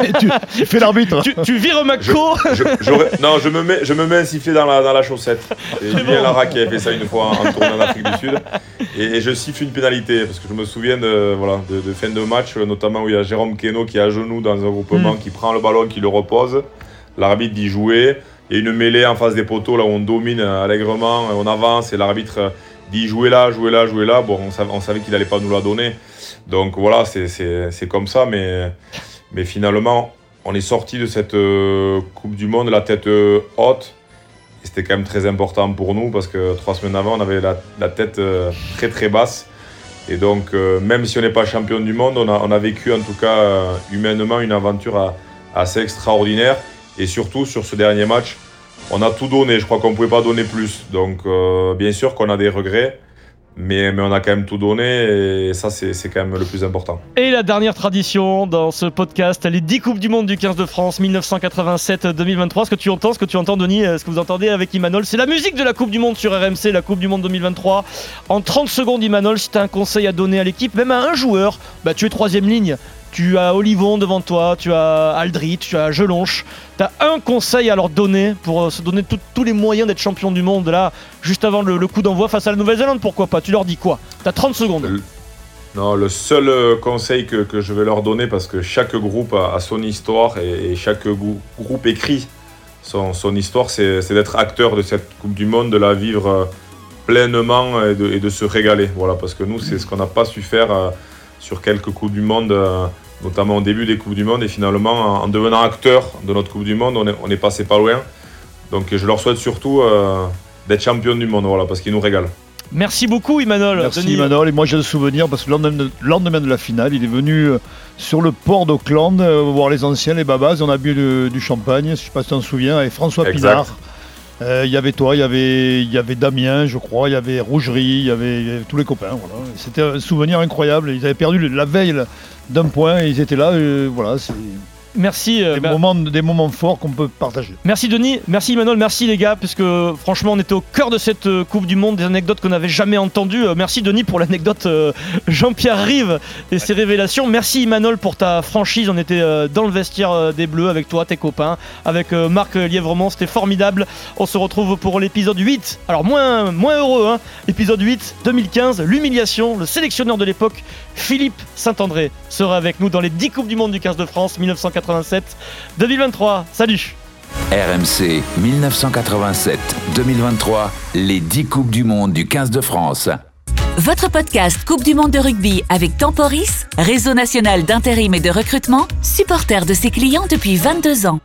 tu, tu, fais l'arbitre. Tu, tu, vires je, je, Non, je me, mets, je me mets un sifflet dans la, dans la chaussette. C'est Julien bon. Lara qui a fait ça une fois en tournée en Afrique du Sud. Et, et, je siffle une pénalité parce que je me souviens de, voilà, de, de fin de match, notamment où il y a Jérôme Keno qui est à genoux dans un groupement, mm. qui prend le ballon, qui le repose. L'arbitre dit jouer. Il y a une mêlée en face des poteaux là où on domine allègrement, on avance et l'arbitre dit jouez là, jouez là, jouez là. Bon, on savait, qu'il n'allait pas nous la donner. Donc voilà, c'est comme ça. Mais, finalement, on est sorti de cette euh, Coupe du Monde la tête euh, haute. C'était quand même très important pour nous parce que trois semaines avant, on avait la, tête euh, très très basse. Et donc, même si on n'est pas champion du monde, on a, vécu en tout cas humainement une aventure assez extraordinaire. Et surtout, sur ce dernier match, on a tout donné. Je crois qu'on ne pouvait pas donner plus. Donc, euh, bien sûr qu'on a des regrets. Mais, mais, on a quand même tout donné et ça, c'est quand même le plus important. Et la dernière tradition dans ce podcast, les 10 Coupes du Monde du 15 de France 1987-2023. Ce que tu entends, ce que tu entends, Denis, ce que vous entendez avec Imanol, c'est la musique de la Coupe du Monde sur RMC, la Coupe du Monde 2023. En 30 secondes, Imanol, si tu as un conseil à donner à l'équipe, même à un joueur, bah, tu es troisième ligne. Tu as Olivon devant toi, tu as Aldrit, tu as Gelonche. Tu as un conseil à leur donner pour euh, se donner tous les moyens d'être champion du monde là, juste avant le, coup d'envoi face à la Nouvelle-Zélande, pourquoi pas? Tu leur dis quoi? Tu as 30 secondes. Non, le seul euh, conseil que, je vais leur donner, parce que chaque groupe a, son histoire et, chaque groupe écrit son, son histoire, c'est d'être acteur de cette Coupe du Monde, de la vivre euh, pleinement et de, et de se régaler. Voilà, parce que nous, c'est ce qu'on n'a pas su faire sur quelques Coupes du Monde, euh, notamment au début des Coupes du Monde. Et finalement, en devenant acteur de notre Coupe du Monde, on est, on est passé pas loin. Donc je leur souhaite surtout euh, d'être champion du monde, voilà, parce qu'ils nous régalent. Merci beaucoup, Imanol. Merci, Denis. Imanol. Et moi, j'ai le souvenir, parce que le lendemain, de, lendemain de la finale, il est venu euh, sur le port d'Auckland voir les anciens, les babas. Et on a bu de, du champagne, je ne sais pas si tu t'en souviens, avec François exact. Pinard. Il euh, y avait toi, il y avait, y avait Damien, je crois, il y avait Rougerie, il y avait, tous les copains. C'était un souvenir incroyable. Ils avaient perdu la veille d'un point et ils étaient là. Euh, voilà, Merci. euh, Des, bah, moments, des moments forts qu'on peut partager. Merci Denis, merci Emmanuel, merci les gars, puisque franchement on était au cœur de cette euh, Coupe du Monde, des anecdotes qu'on n'avait jamais entendues. Euh, merci Denis pour l'anecdote euh, Jean-Pierre Rive et ses révélations. Merci Emmanuel pour ta franchise, on était euh, dans le vestiaire euh, des Bleus avec toi, tes copains, avec euh, Marc Lièvremont, c'était formidable. On se retrouve pour l'épisode 8, alors moins, moins heureux, hein. épisode 8, 2015, l'humiliation, le sélectionneur de l'époque, Philippe Saint-André, sera avec nous dans les 10 Coupes du Monde du 15 de France 1987-2023. Salut RMC 1987-2023, les 10 Coupes du Monde du 15 de France. Votre podcast Coupe du Monde de rugby avec Temporis, réseau national d'intérim et de recrutement, supporter de ses clients depuis 22 ans.